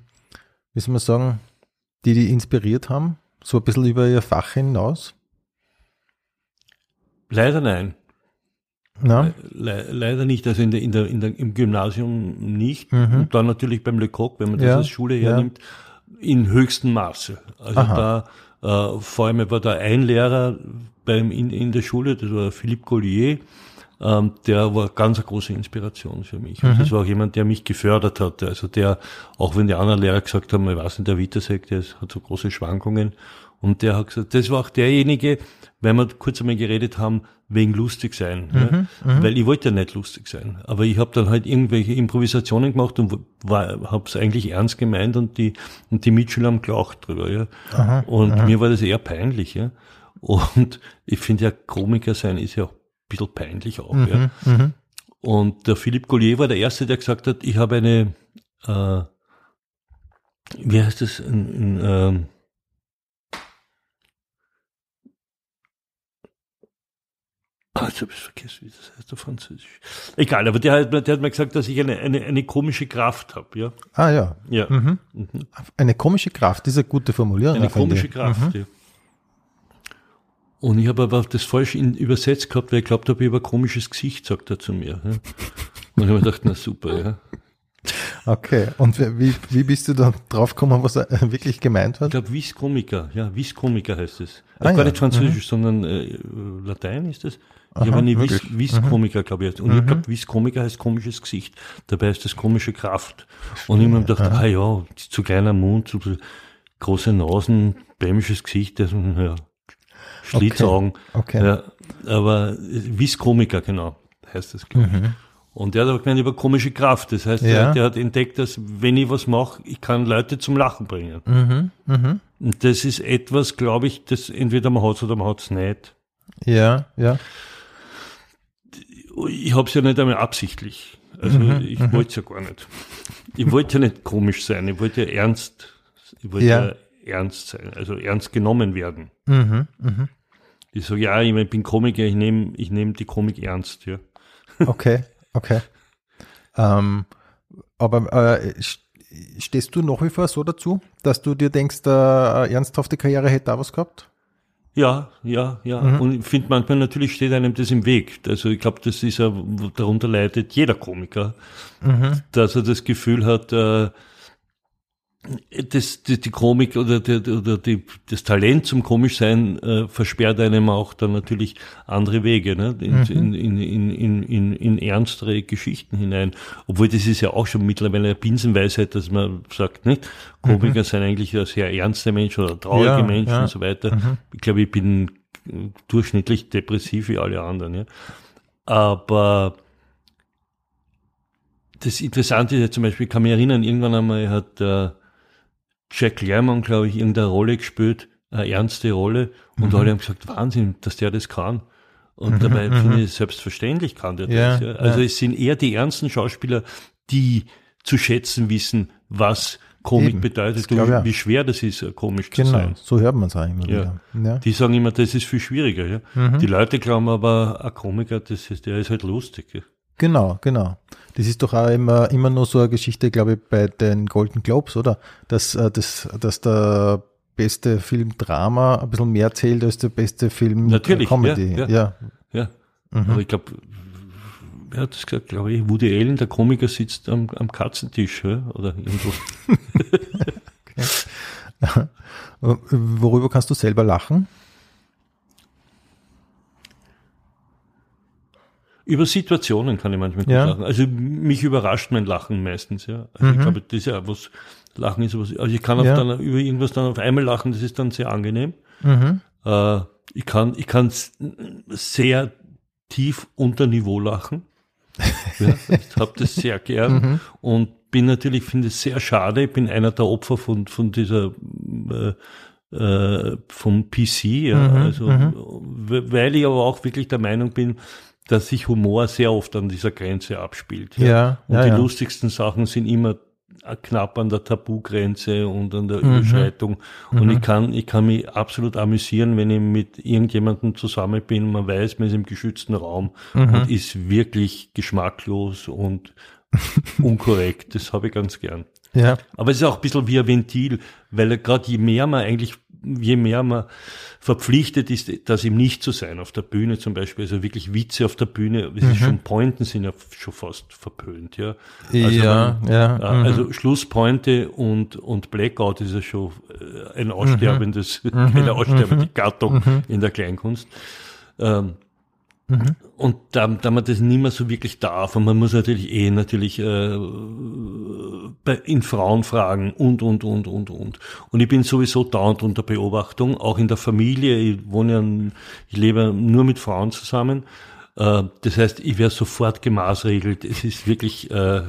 wie soll man sagen, die die inspiriert haben? So ein bisschen über ihr Fach hinaus? Leider nein. Le leider nicht, also in der, in der, in der, im Gymnasium nicht. Mhm. Und dann natürlich beim Lecoq, wenn man das Ja, als Schule ja. hernimmt, in höchstem Maße. Also Aha. da, äh, vor allem war da ein Lehrer beim, in, in der Schule, das war Philippe Collier, ähm, der war ganz eine große Inspiration für mich. Mhm. Und das war auch jemand, der mich gefördert hat. Also der, auch wenn die anderen Lehrer gesagt haben, ich weiß nicht, der Wittersek, der hat so große Schwankungen. Und der hat gesagt, das war auch derjenige, weil wir kurz einmal geredet haben, wegen lustig sein. Mhm, ja? Weil ich wollte ja nicht lustig sein. Aber ich habe dann halt irgendwelche Improvisationen gemacht und habe es eigentlich ernst gemeint und die, und die Mitschüler haben gelacht drüber. Ja? Aha, und mir war das eher peinlich. Ja? Und ich finde ja, Komiker sein ist ja auch bisschen peinlich auch. Ja? Mhm, mhm. Und der Philippe Collier war der Erste, der gesagt hat, ich habe eine, äh, wie heißt das, ein, ein, ähm, Ah, jetzt habe ich vergessen, wie das heißt auf Französisch. Egal, aber der hat, mir- der hat mir gesagt, dass ich eine, eine, eine komische Kraft habe, ja. Ah ja, Ja. mhm. Mhm. eine komische Kraft, das ist eine gute Formulierung. Eine komische. Kraft, ja. Und ich habe aber das falsch in, übersetzt gehabt, weil ich glaubt habe, ich habe ein komisches Gesicht, sagt er zu mir. Ja. Und ich habe mir gedacht, na super, ja. Okay, und wie, wie bist du dann draufgekommen, was er wirklich gemeint Ich hat? glaube, Vis Comica, ja, Vis Comica heißt es. Ah, Äh, ja. Gar nicht Französisch, sondern äh, Latein ist es. Ich habe eine Vis? Mhm. Vis Comica, glaube ich. Und ich glaube, Vis Comica heißt komisches Gesicht. Dabei ist das komische Kraft. Und ich habe mir gedacht, ah ja, zu kleiner Mund, zu große Nasen, bämisches Gesicht, das, ja, Schlitzaugen. Okay. Ja, aber Comica, genau, heißt das, glaube ich. Und der hat auch gemeint über komische Kraft. Das heißt, Mhm. Ja. der, der hat entdeckt, dass wenn ich was mache, ich kann Leute zum Lachen bringen. Mhm, mhm. Und das ist etwas, glaube ich, das entweder man hat's oder man hat's nicht. Ja, ja. Ich habe es ja nicht einmal absichtlich. Also Mhm, ich wollte es ja gar nicht. Ich wollte ja nicht komisch sein. Ich wollte ja ernst, ich wollte Ja. ja. ernst sein, also ernst genommen werden. Mhm, mhm. Ich sage, ja, ich bin Komiker, ich nehme ich nehm die Komik ernst. Ja. [LAUGHS] Okay, okay. Ähm, aber äh, st- stehst du nach wie vor so dazu, dass du dir denkst, äh, eine ernsthafte Karriere hätte da was gehabt? Ja, ja, ja. Und ich finde, manchmal natürlich steht einem das im Weg. Also ich glaube, das ist ja, darunter leidet jeder Komiker, dass er das Gefühl hat, äh, das, die, die Komik oder, die, oder die, das Talent zum Komischsein äh, versperrt einem auch dann natürlich andere Wege, ne? in, in, in, in, in, in, in ernstere Geschichten hinein. Obwohl das ist ja auch schon mittlerweile eine Binsenweisheit, dass man sagt, nicht? Komiker sind eigentlich sehr ernste Menschen oder traurige Ja, Menschen ja. und so weiter. Ich glaube, ich bin durchschnittlich depressiv wie alle anderen. Ja? Aber das Interessante ist ja zum Beispiel, ich kann mich erinnern, irgendwann einmal hat äh, Jack Lemmon, glaube ich, irgendeine Rolle gespielt, eine ernste Rolle, und alle haben gesagt, Wahnsinn, dass der das kann. Und dabei finde ich, selbstverständlich kann der Ja, das. Ja. Also ja. es sind eher die ernsten Schauspieler, die zu schätzen wissen, was Komik Eben, bedeutet und auch. wie schwer das ist, komisch zu Genau, sein. so hört man es auch immer Ja. wieder. Ja. Die sagen immer, das ist viel schwieriger. Ja? Mhm. Die Leute glauben aber, ein Komiker, das ist, der ist halt lustig. Ja? Genau, genau. Das ist doch auch immer, immer nur so eine Geschichte, glaube ich, bei den Golden Globes, oder? Dass, äh, dass, dass der beste Film Drama ein bisschen mehr zählt als der beste Film Natürlich, Comedy. ja, ja. Ja, Mhm. aber ich glaube, wer hat das gesagt? Glaube ich, Woody Allen, der Komiker, sitzt am, am Katzentisch ja? oder irgendwo. [LAUGHS] [LAUGHS] Worüber kannst du selber lachen? Über Situationen kann ich manchmal gut Ja. lachen. Also mich überrascht mein Lachen meistens, ja. Also ich glaube, das ist ja was, Lachen ist was, also ich kann auf Mhm. Ja. dann über irgendwas dann auf einmal lachen, das ist dann sehr angenehm. Mhm. Äh, ich kann, ich kann sehr tief unter Niveau lachen. Ja, ich habe das sehr gern Mhm. und bin natürlich, finde es sehr schade, ich bin einer der Opfer von, von dieser, äh, äh, vom PC, ja, Mhm, also, w- weil ich aber auch wirklich der Meinung bin, dass sich Humor sehr oft an dieser Grenze abspielt. Ja, Und ja, die ja. lustigsten Sachen sind immer knapp an der Tabugrenze und an der Überschreitung. Und ich kann, ich kann mich absolut amüsieren, wenn ich mit irgendjemandem zusammen bin und man weiß, man ist im geschützten Raum und ist wirklich geschmacklos und [LAUGHS] unkorrekt. Das habe ich ganz gern. Ja. Aber es ist auch ein bisschen wie ein Ventil, weil gerade je mehr man eigentlich, je mehr man verpflichtet ist, das ihm nicht zu sein, auf der Bühne zum Beispiel, also wirklich Witze auf der Bühne, es ist schon Pointen sind ja schon fast verpönt, ja. Also ja, man- ja. äh, mhm. Also Schlusspointe und, und Blackout ist ja schon äh, ein Mhm. aussterbendes, [LAUGHS] eine aussterbende Gattung in der Kleinkunst. Ähm, Mhm. Und da, da man das nicht mehr so wirklich darf, und man muss natürlich eh natürlich äh, bei, in Frauen fragen und, und, und, und, und. Und ich bin sowieso dauernd unter Beobachtung, auch in der Familie. Ich wohne ja, ich lebe nur mit Frauen zusammen. Äh, Das heißt, ich werde sofort gemaßregelt. Es ist wirklich äh,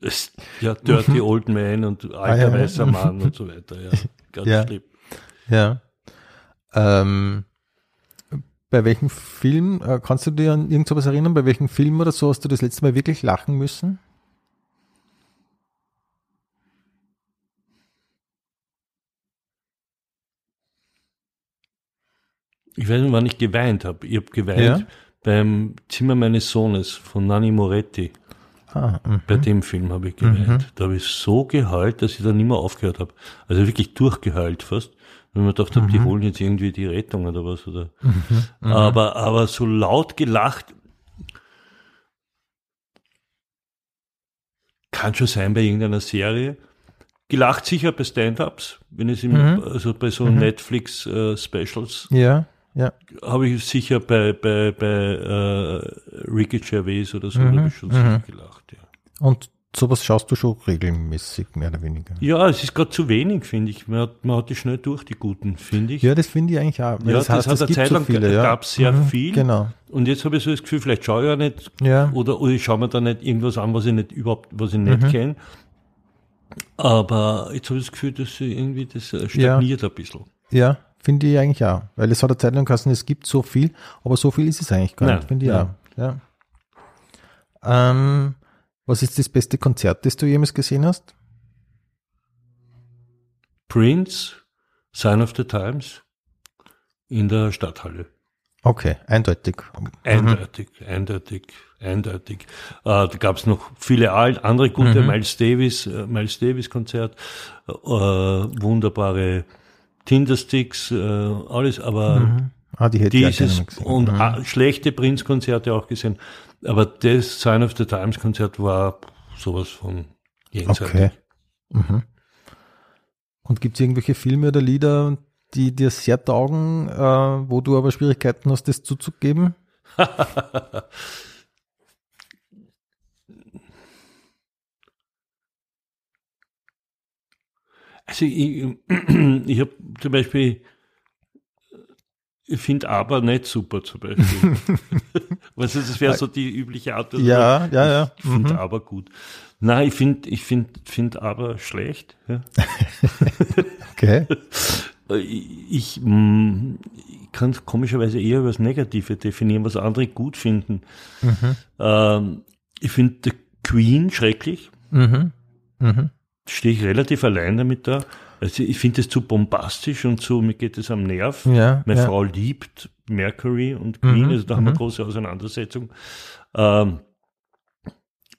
es, ja, dirty old man und alter Ah, ja. weißer Mann [LAUGHS] und so weiter. Ja, ganz Ja. schlimm. Ja. Ähm, bei welchem Film, äh, kannst du dir an irgend sowas erinnern, bei welchem Film oder so hast du das letzte Mal wirklich lachen müssen? Ich weiß nicht, wann ich geweint habe. Ich habe geweint Ja. beim Zimmer meines Sohnes von Nanni Moretti. Ah, mhm. Bei dem Film habe ich geweint. Da habe ich so geheult, dass ich dann nicht mehr aufgehört habe. Also wirklich durchgeheult fast. Wenn man gedacht habe, die holen jetzt irgendwie die Rettung oder was. Oder. Aber, aber so laut gelacht. Kann schon sein bei irgendeiner Serie. Gelacht sicher bei Stand-Ups, wenn es im, also bei so Netflix-Specials Ja, ja. habe ich sicher bei, bei, bei äh, Ricky Gervais oder so, da habe ich schon sicher gelacht, ja. Und sowas schaust du schon regelmäßig, mehr oder weniger. Ja, es ist gerade zu wenig, finde ich. Man hat, man hat die schnell durch, die guten, finde ich. Ja, das finde ich eigentlich auch. Ja, das, das heißt, hat es eine Zeit so lang viele. Ja. gab's sehr Mhm, viel. Genau. Und jetzt habe ich so das Gefühl, vielleicht schaue ich ja nicht Ja. oder, oder ich schaue mir da nicht irgendwas an, was ich nicht überhaupt, was ich nicht kenne. Aber jetzt habe ich das Gefühl, dass sie irgendwie das äh, stagniert ein bisschen. Ja, finde ich eigentlich auch. Weil es hat eine Zeit lang geheißen, es gibt so viel, aber so viel ist es eigentlich gar nicht, finde ich nein. auch. Ja. Ähm, was ist das beste Konzert, das du jemals gesehen hast? Prince, Sign of the Times in der Stadthalle. Okay, eindeutig. Eindeutig, eindeutig, eindeutig. Äh, da gab es noch viele andere gute, Miles Davis, äh, Miles Davis Konzert, äh, wunderbare Tindersticks, äh, alles, aber Ah, die hätte ich dieses mal gesehen. und Mhm. schlechte Prince-Konzerte auch gesehen, aber das Sign of the Times Konzert war sowas von jenseitig. Okay. Mhm. Und gibt es irgendwelche Filme oder Lieder, die dir sehr taugen, äh, wo du aber Schwierigkeiten hast, das zuzugeben? [LAUGHS] Also ich, ich habe zum Beispiel, ich finde aber nicht super zum Beispiel. [LAUGHS] Was ist, das wäre so die übliche Art. Ja, ja, ja. Ich finde Mhm. aber gut. Nein, ich finde ich finde finde aber schlecht. Ja. [LAUGHS] Okay. Ich, ich, mm, ich kann komischerweise eher über das Negative definieren, was andere gut finden. Mhm. Ähm, ich finde The Queen schrecklich. Mhm. Mhm. Stehe ich relativ allein damit da. Also ich finde es zu bombastisch und so, mir geht es am Nerv. Ja, Meine ja. Frau liebt Mercury und Queen, Mhm, also da haben wir mhm. große Auseinandersetzung. Ähm,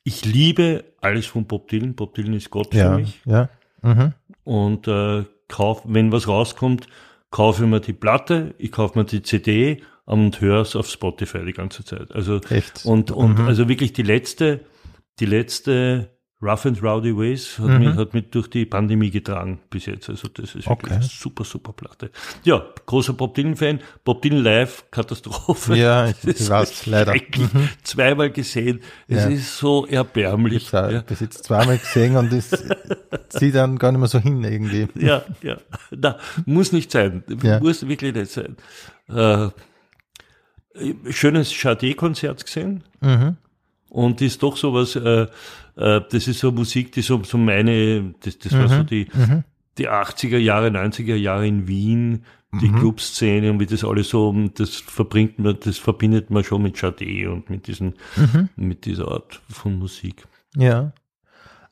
ich liebe alles von Bob Dylan. Bob Dylan ist Gott für Ja, mich. ja. Mhm. Und äh, kauf, wenn was rauskommt, kaufe ich mir die Platte, ich kaufe mir die CD und höre es auf Spotify die ganze Zeit. Also Echt? und, und Mhm. also wirklich die letzte, die letzte Rough and Rowdy Ways hat, Mhm. mich, hat mich durch die Pandemie getragen bis jetzt. Also das ist wirklich Okay. eine super, super Platte. Ja, großer Bob Dylan-Fan. Bob Dylan live, Katastrophe. Ja, [LAUGHS] ich- Das ich weiß, leider. Mhm. Zweimal gesehen. Es Ja. ist so erbärmlich. Ich habe Ja. jetzt zweimal gesehen und das [LAUGHS] zieht dann gar nicht mehr so hin irgendwie. Ja, ja. Na, muss nicht sein. Ja. Muss wirklich nicht sein. Äh, schönes Chade-Konzert gesehen. Mhm. Und ist doch sowas, äh, äh, das ist so Musik, die so, so meine, das, das war so die, Mhm. die 80er Jahre, 90er Jahre in Wien, die Clubszene und wie das alles so, das verbringt man, das verbindet man schon mit Chade und mit diesen, Mhm. mit dieser Art von Musik. Ja.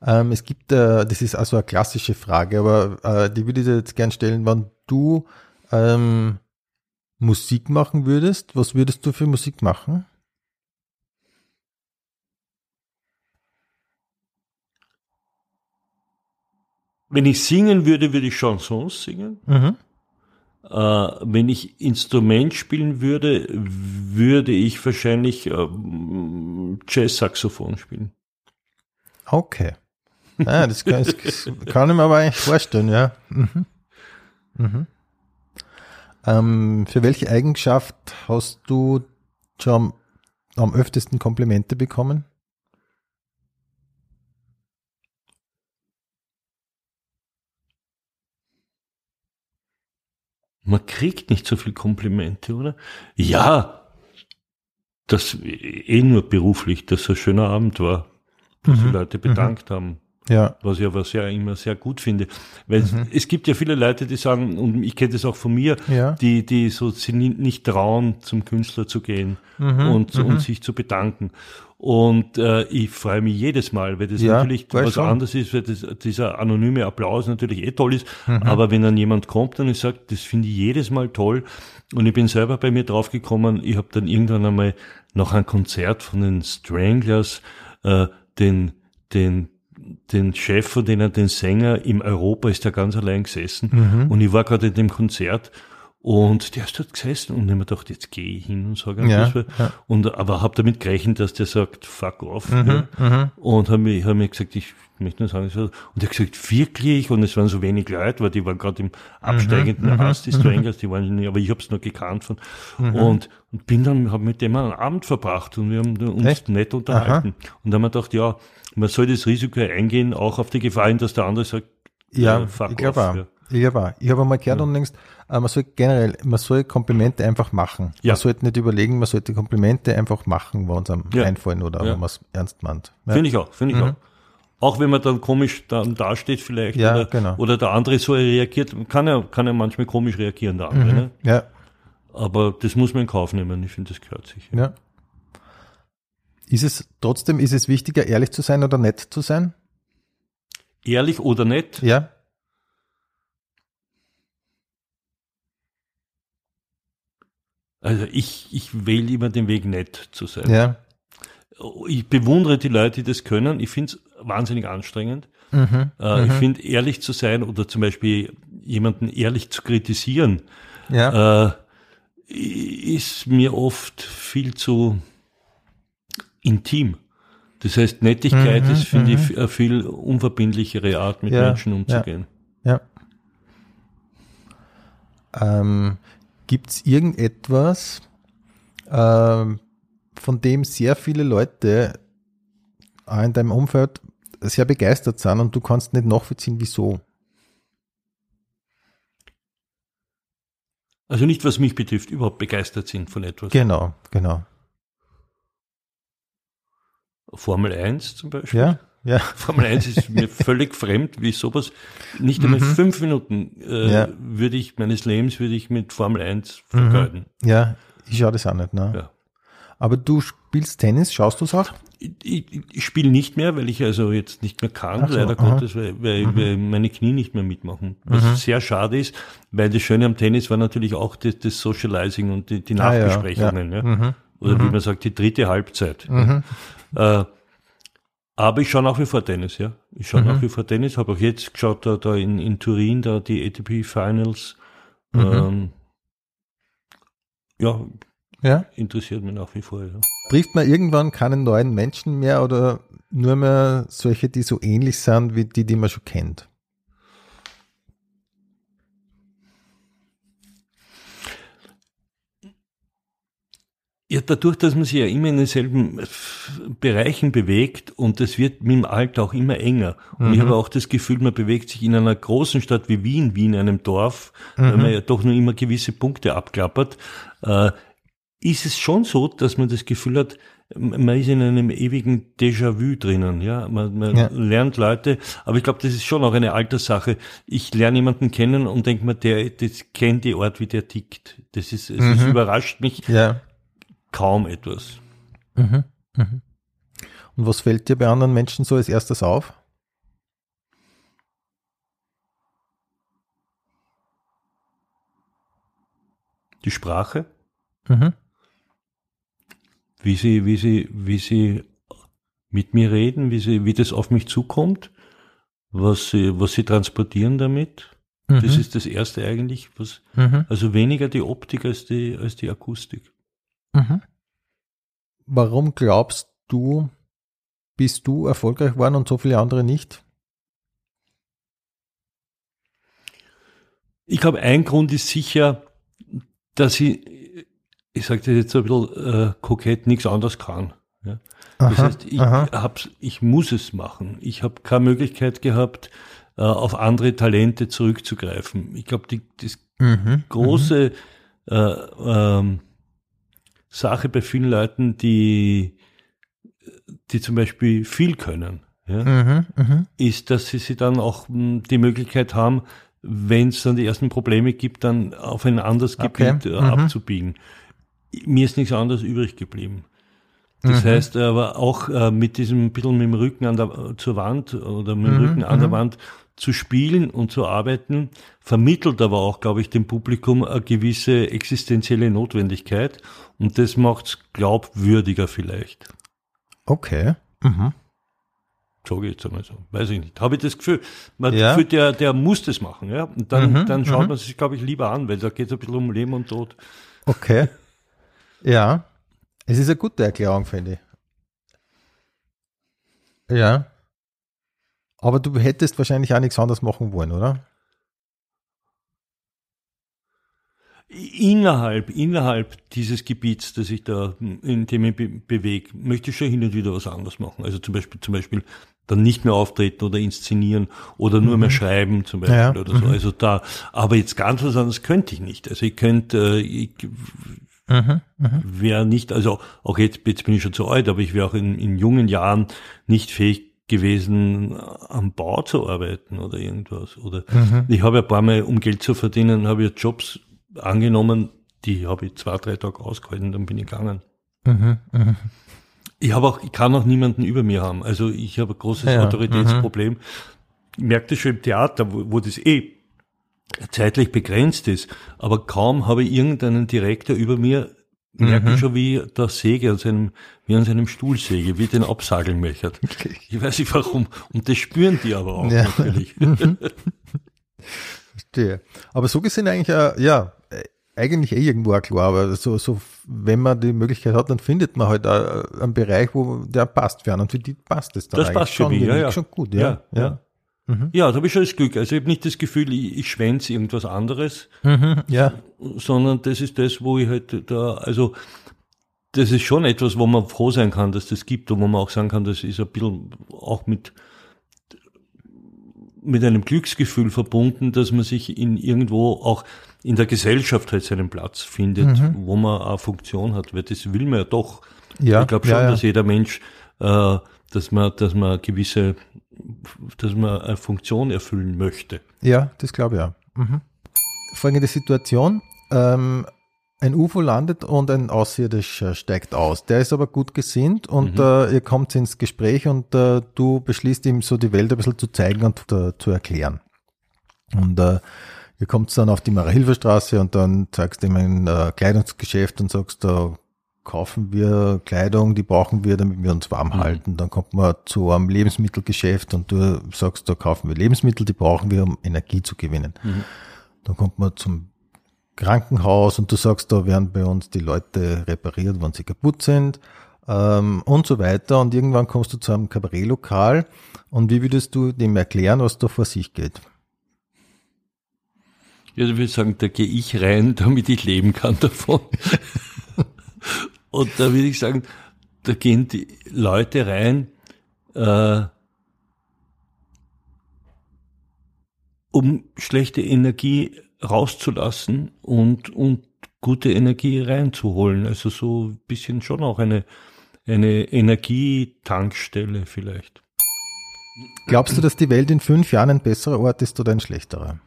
Ähm, es gibt, äh, das ist also eine klassische Frage, aber äh, die würde ich dir jetzt gern stellen, wenn du ähm, Musik machen würdest, was würdest du für Musik machen? Wenn ich singen würde, würde ich Chansons singen. Mhm. Äh, wenn ich Instrument spielen würde, würde ich wahrscheinlich äh, Jazz-Saxophon spielen. Okay. Ja, das kann, das kann ich mir aber eigentlich vorstellen, ja. Mhm. Mhm. Ähm, für welche Eigenschaft hast du schon am öftesten Komplimente bekommen? Man kriegt nicht so viel Komplimente, oder? Ja, das eh nur beruflich, dass so ein schöner Abend war, dass die Leute bedankt haben. Ja. was ich aber sehr, immer sehr gut finde. Weil es, es gibt ja viele Leute, die sagen, und ich kenne das auch von mir, Ja. die, die so sie nicht trauen, zum Künstler zu gehen Mhm, und, und sich zu bedanken. Und äh, ich freue mich jedes Mal, weil das Ja, natürlich was schon. anderes ist, weil das, dieser anonyme Applaus natürlich eh toll ist. Mhm. Aber wenn dann jemand kommt und ich sage, das finde ich jedes Mal toll. Und ich bin selber bei mir draufgekommen, ich habe dann irgendwann einmal nach einem Konzert von den Stranglers äh, den, den den Chef von denen, den Sänger im Europa ist der ganz allein gesessen Mhm. und ich war gerade in dem Konzert und der ist dort gesessen und ich mir gedacht, jetzt gehe ich hin und sage Ja, ja. Und aber habe damit gerechnet, dass der sagt, fuck off. Mhm, ja. Und habe mir, hab mir gesagt, ich möchte nur sagen, so. und er hat gesagt, wirklich? Und es waren so wenig Leute, weil die waren gerade im absteigenden Mhm, Ast, die Strangers, die waren nicht, aber ich habe es nur gekannt von. Mhm. Und, und bin dann, habe mit dem einen Abend verbracht und wir haben uns Echt? nett unterhalten. Und dann haben wir gedacht, ja, man soll das Risiko eingehen, auch auf die Gefahr hin, dass der andere sagt, Ja, äh, fuck off, auch. Ja. Auch. Ich habe einmal gehört und denkst, äh, man soll generell, man soll Komplimente einfach machen. Ja. Man sollte nicht überlegen, man sollte Komplimente einfach machen, wenn es einem Ja. einfallen oder Ja. wenn man es ernst meint. Ja. Finde ich auch, finde ich auch. Auch wenn man dann komisch dann dasteht vielleicht Ja, oder, genau. oder der andere so reagiert, kann er, kann er manchmal komisch reagieren, der andere. Ne? Ja, Aber das muss man in Kauf nehmen. Ich finde, das gehört sich. ja. Ist es trotzdem, ist es wichtiger, ehrlich zu sein oder nett zu sein? Ehrlich oder nett? Ja. Also ich, ich wähle immer den Weg, nett zu sein. Ja. Ich bewundere die Leute, die das können. Ich finde es wahnsinnig anstrengend. Mhm. Äh, Ich finde, ehrlich zu sein oder zum Beispiel jemanden ehrlich zu kritisieren, Ja. äh, ist mir oft viel zu intim. Das heißt, Nettigkeit Mhm, ist, finde ich, eine viel unverbindlichere Art, mit Ja, Menschen umzugehen. Ja. Ähm, Gibt es irgendetwas, ähm, von dem sehr viele Leute auch in deinem Umfeld sehr begeistert sind und du kannst nicht nachvollziehen, wieso? Also nicht, was mich betrifft, überhaupt begeistert sind von etwas. Genau, genau. Formel 1 zum Beispiel. Ja, ja, [LAUGHS] Formel 1 ist mir völlig fremd, wie sowas. Nicht einmal fünf Minuten äh, Mhm. Ja. würde ich meines Lebens würde ich mit Formel 1 vergeuden. ja, ich schaue das auch nicht, ne? Ja. Aber du spielst Tennis, schaust du es auch? Ich, ich, ich spiele nicht mehr, weil ich also jetzt nicht mehr kann, so, leider aha. Mhm. Gottes, weil, weil, weil meine Knie nicht mehr mitmachen. Was sehr schade ist, weil das Schöne am Tennis war natürlich auch das, das Socializing und die, die Ah, ja, Nachbesprechungen. ja. Mhm. Ja. Oder wie man sagt, die dritte Halbzeit. Äh, aber ich schaue nach wie vor Tennis, ja. Ich schaue Mhm. nach wie vor Tennis, habe auch jetzt geschaut, da, da in, in Turin, da die ATP Finals. Mhm. Ähm, ja, Ja. interessiert mich nach wie vor, ja. Trifft man irgendwann keinen neuen Menschen mehr oder nur mehr solche, die so ähnlich sind wie die, die man schon kennt? Ja, dadurch, dass man sich ja immer in denselben äh, Bereichen bewegt und das wird mit dem Alter auch immer enger. Und ich habe auch das Gefühl, man bewegt sich in einer großen Stadt wie Wien, wie in einem Dorf, weil man ja doch nur immer gewisse Punkte abklappert, äh, ist es schon so, dass man das Gefühl hat, man ist in einem ewigen Déjà-vu drinnen, ja. Man, man Ja. lernt Leute, aber ich glaube, das ist schon auch eine Alterssache. Ich lerne jemanden kennen und denke mir, der das kennt die Art, wie der tickt. Das ist, es ist, überrascht mich Ja kaum etwas. Mhm. Mhm. Und was fällt dir bei anderen Menschen so als erstes auf? Die Sprache. Mhm. Wie sie, wie sie, wie sie mit mir reden, wie sie, wie das auf mich zukommt, was sie, was sie transportieren damit. Mhm. Das ist das erste eigentlich, was, mhm. also weniger die Optik als die, als die Akustik. Mhm. Warum glaubst du, bist du erfolgreich geworden und so viele andere nicht? Ich glaube, ein Grund ist sicher, dass ich, ich sage das jetzt so ein bisschen äh, kokett, nichts anderes kann. Ja? Das Aha, heißt, ich, hab's, ich muss es machen. Ich habe keine Möglichkeit gehabt, äh, auf andere Talente zurückzugreifen. Ich glaube, die, das Mhm. große äh, ähm, Sache bei vielen Leuten, die, die zum Beispiel viel können, ja, Mhm. Mhm. ist, dass sie, sie dann auch mh, die Möglichkeit haben, wenn es dann die ersten Probleme gibt, dann auf ein anderes Okay. Gebiet äh, Mhm. abzubiegen. Mir ist nichts anderes übrig geblieben. Das Mhm. heißt aber auch äh, mit diesem bisschen mit dem Rücken an der, zur Wand oder mit dem Mhm, Rücken an der mhm. Wand zu spielen und zu arbeiten, vermittelt aber auch, glaube ich, dem Publikum eine gewisse existenzielle Notwendigkeit und das macht's glaubwürdiger vielleicht. Okay. Mhm. Sage ich jetzt einmal so. Weiß ich nicht. Habe ich das Gefühl. Man Ja. fühlt, der, der muss das machen, ja. Und dann, Mhm, dann schaut mhm. man sich, glaube ich, lieber an, weil da geht es ein bisschen um Leben und Tod. Okay. Ja. Es ist eine gute Erklärung, finde ich. Ja. Aber du hättest wahrscheinlich auch nichts anderes machen wollen, oder? Innerhalb, innerhalb dieses Gebiets, das ich da, in dem ich be bewege, möchte ich schon hin und wieder was anderes machen. Also zum Beispiel, zum Beispiel dann nicht mehr auftreten oder inszenieren oder nur mehr schreiben zum Beispiel Ja, oder so. mhm. Also da, aber jetzt ganz was anderes könnte ich nicht. Also ich könnte, äh, ich Mhm. Mhm. wäre nicht, also auch jetzt, jetzt bin ich schon zu alt, aber ich wäre auch in, in jungen Jahren nicht fähig gewesen, am Bau zu arbeiten oder irgendwas. Oder Mhm. ich habe ein paar Mal, um Geld zu verdienen, habe ich Jobs angenommen, die habe ich zwei, drei Tage ausgehalten, dann bin ich gegangen. Mhm. Mhm. Ich habe auch, ich kann auch niemanden über mir haben. Also ich habe ein großes Ja, Autoritätsproblem. Ich merke das schon im Theater, wo, wo das eh zeitlich begrenzt ist. Aber kaum habe ich irgendeinen Direktor über mir, merke Mhm. ich schon, wie der Säge an seinem, wie an seinem Stuhl säge, wie den absageln möchte. Ich weiß nicht warum. Und das spüren die aber auch Ja. natürlich. [LAUGHS] Verstehe. Aber so gesehen eigentlich, äh, ja, äh, eigentlich eh irgendwo auch klar, aber so, so, wenn man die Möglichkeit hat, dann findet man halt auch einen Bereich, wo der passt für einen und für die passt es dann Das passt schon, mich, ja, ja. schon gut, ja. Ja, ja. Ja, da habe ich schon das Glück. Also ich habe nicht das Gefühl, ich, ich schwänze irgendwas anderes, Mhm, ja. sondern das ist das, wo ich halt da, also das ist schon etwas, wo man froh sein kann, dass das gibt und wo man auch sagen kann, das ist ein bisschen auch mit, mit einem Glücksgefühl verbunden, dass man sich in irgendwo auch in der Gesellschaft halt seinen Platz findet, wo man eine Funktion hat, weil das will man ja doch. Ja, ich glaube schon, ja, ja. dass jeder Mensch, äh, dass man, dass man gewisse, dass man eine Funktion erfüllen möchte. Ja, das glaube ich auch. Mhm. Folgende Situation. Ähm, ein UFO landet und ein Außerirdischer steigt aus. Der ist aber gut gesinnt und äh, ihr kommt ins Gespräch und äh, du beschließt ihm so die Welt ein bisschen zu zeigen und äh, zu erklären. Und äh, ihr kommt dann auf die Marahilferstraße und dann zeigst du ihm ein äh, Kleidungsgeschäft und sagst, da kaufen wir Kleidung, die brauchen wir, damit wir uns warm halten. Dann kommt man zu einem Lebensmittelgeschäft und du sagst, da kaufen wir Lebensmittel, die brauchen wir, um Energie zu gewinnen. Dann kommt man zum Krankenhaus und du sagst, da werden bei uns die Leute repariert, wenn sie kaputt sind ähm, und so weiter. Und irgendwann kommst du zu einem Kabarettlokal und wie würdest du dem erklären, was da vor sich geht? Ja, ich würde sagen, da gehe ich rein, [LAUGHS] damit ich leben kann davon. [LAUGHS] Und da würde ich sagen, da gehen die Leute rein, äh, um schlechte Energie rauszulassen und, und gute Energie reinzuholen. Also so ein bisschen schon auch eine, eine Energietankstelle vielleicht. Glaubst du, dass die Welt in fünf Jahren ein besserer Ort ist oder ein schlechterer?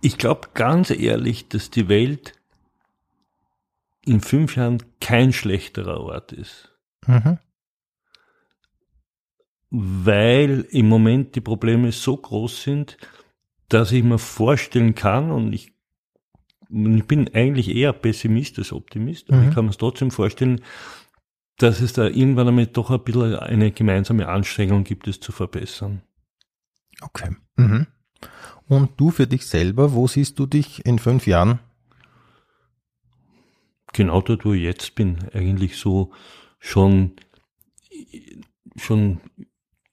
Ich glaube ganz ehrlich, dass die Welt in fünf Jahren kein schlechterer Ort ist. Mhm. Weil im Moment die Probleme so groß sind, dass ich mir vorstellen kann und ich, ich bin eigentlich eher Pessimist als Optimist, aber Mhm. ich kann mir es trotzdem vorstellen, dass es da irgendwann einmal doch ein bisschen eine gemeinsame Anstrengung gibt, es zu verbessern. Okay. Mhm. Und du für dich selber, wo siehst du dich in fünf Jahren? Genau dort, wo ich jetzt bin, eigentlich so schon, schon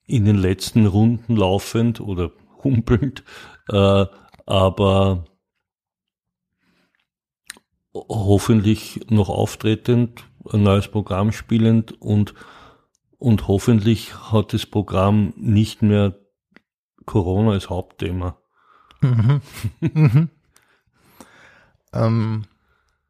in den letzten Runden laufend oder humpelnd, äh, aber hoffentlich noch auftretend, ein neues Programm spielend und, und hoffentlich hat das Programm nicht mehr Corona als Hauptthema. Mhm. [LAUGHS] mhm. Ähm,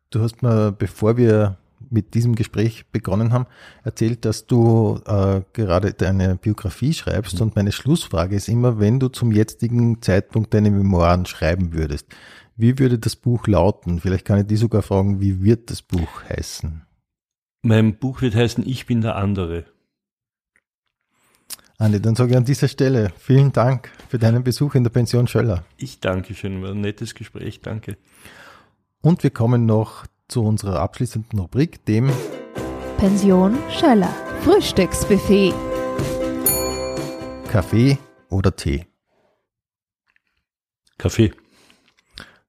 du hast mir, bevor wir mit diesem Gespräch begonnen haben, erzählt, dass du äh, gerade deine Biografie schreibst und meine Schlussfrage ist immer, wenn du zum jetzigen Zeitpunkt deine Memoiren schreiben würdest, wie würde das Buch lauten? Vielleicht kann ich die sogar fragen, wie wird das Buch heißen? Mein Buch wird heißen Ich bin der andere. Andi, dann sage ich an dieser Stelle vielen Dank für deinen Besuch in der Pension Schöller. Ich danke schön, war ein nettes Gespräch, danke. Und wir kommen noch zu unserer abschließenden Rubrik, dem Pension Schöller. Frühstücksbuffet. Kaffee oder Tee. Kaffee,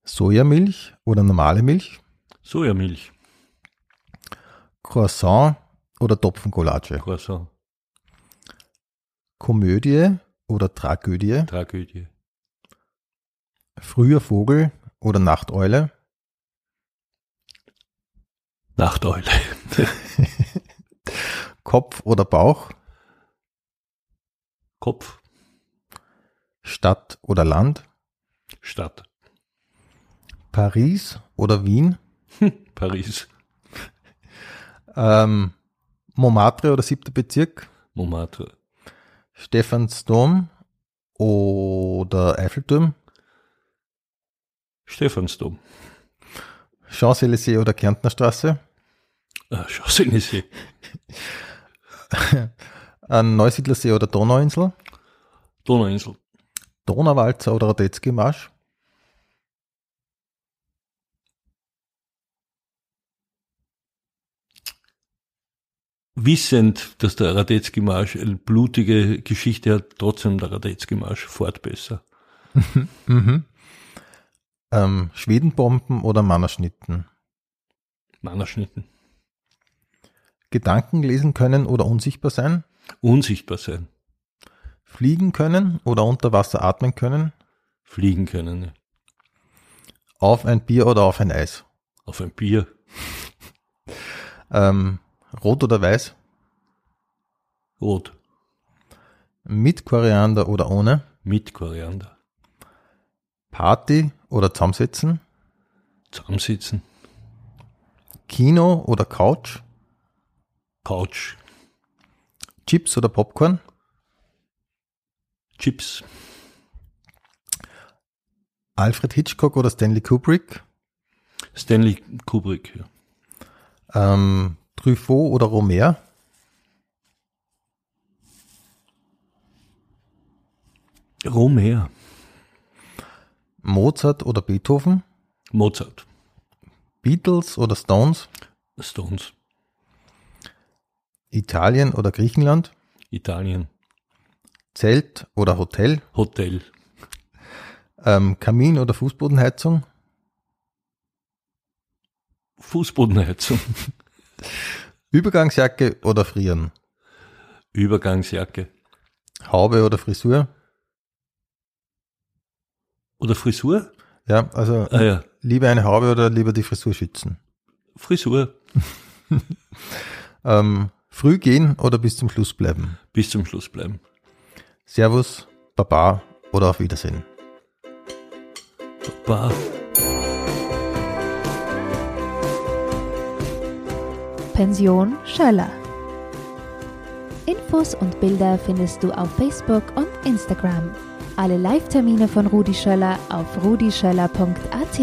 Sojamilch oder normale Milch, Sojamilch, Croissant oder Topfencollage, Croissant, Komödie oder Tragödie, Tragödie, früher Vogel oder Nachteule, Nachteule, [LAUGHS] Kopf oder Bauch, Kopf, Stadt oder Land, Stadt, Paris oder Wien, [LAUGHS] Paris, ähm, Montmartre oder siebter Bezirk, Montmartre, Stephansdom oder Eiffelturm, Stephansdom, Champs-Élysées oder Kärntner Straße, äh, Champs-Élysées, äh, Neusiedlersee oder Donauinsel, Donauinsel, Donauwalzer oder Radetzky-Marsch, Wissend, dass der Radetzky-Marsch eine blutige Geschichte hat, trotzdem der Radetzky-Marsch fort besser. [LAUGHS] mhm. ähm, Schwedenbomben oder Mannerschnitten, Mannerschnitten, Gedanken lesen können oder unsichtbar sein, unsichtbar sein, fliegen können oder unter Wasser atmen können, fliegen können, auf ein Bier oder auf ein Eis, auf ein Bier, [LAUGHS] ähm, rot oder weiß, rot, mit Koriander oder ohne, mit Koriander, Party oder zusammensitzen, zusammensitzen, Kino oder Couch, Couch, Chips oder Popcorn, Chips, Alfred Hitchcock oder Stanley Kubrick, Stanley Kubrick, ja. ähm, Truffaut oder Romer, Romer, Mozart oder Beethoven, Mozart, Beatles oder Stones, Stones, Italien oder Griechenland, Italien, Zelt oder Hotel, Hotel, ähm, Kamin oder Fußbodenheizung, Fußbodenheizung, [LAUGHS] Übergangsjacke oder Frieren, Übergangsjacke. Haube oder Frisur. oder Frisur? Ja, also Ah ja, lieber eine Haube oder lieber die Frisur schützen. Frisur. [LAUGHS] Ähm, früh gehen oder bis zum Schluss bleiben. bis zum Schluss bleiben. Servus, Baba oder auf Wiedersehen. Baba. Pension Schöller. Infos und Bilder findest du auf Facebook und Instagram. Alle Live-Termine von Rudi Schöller auf rudischöller.at.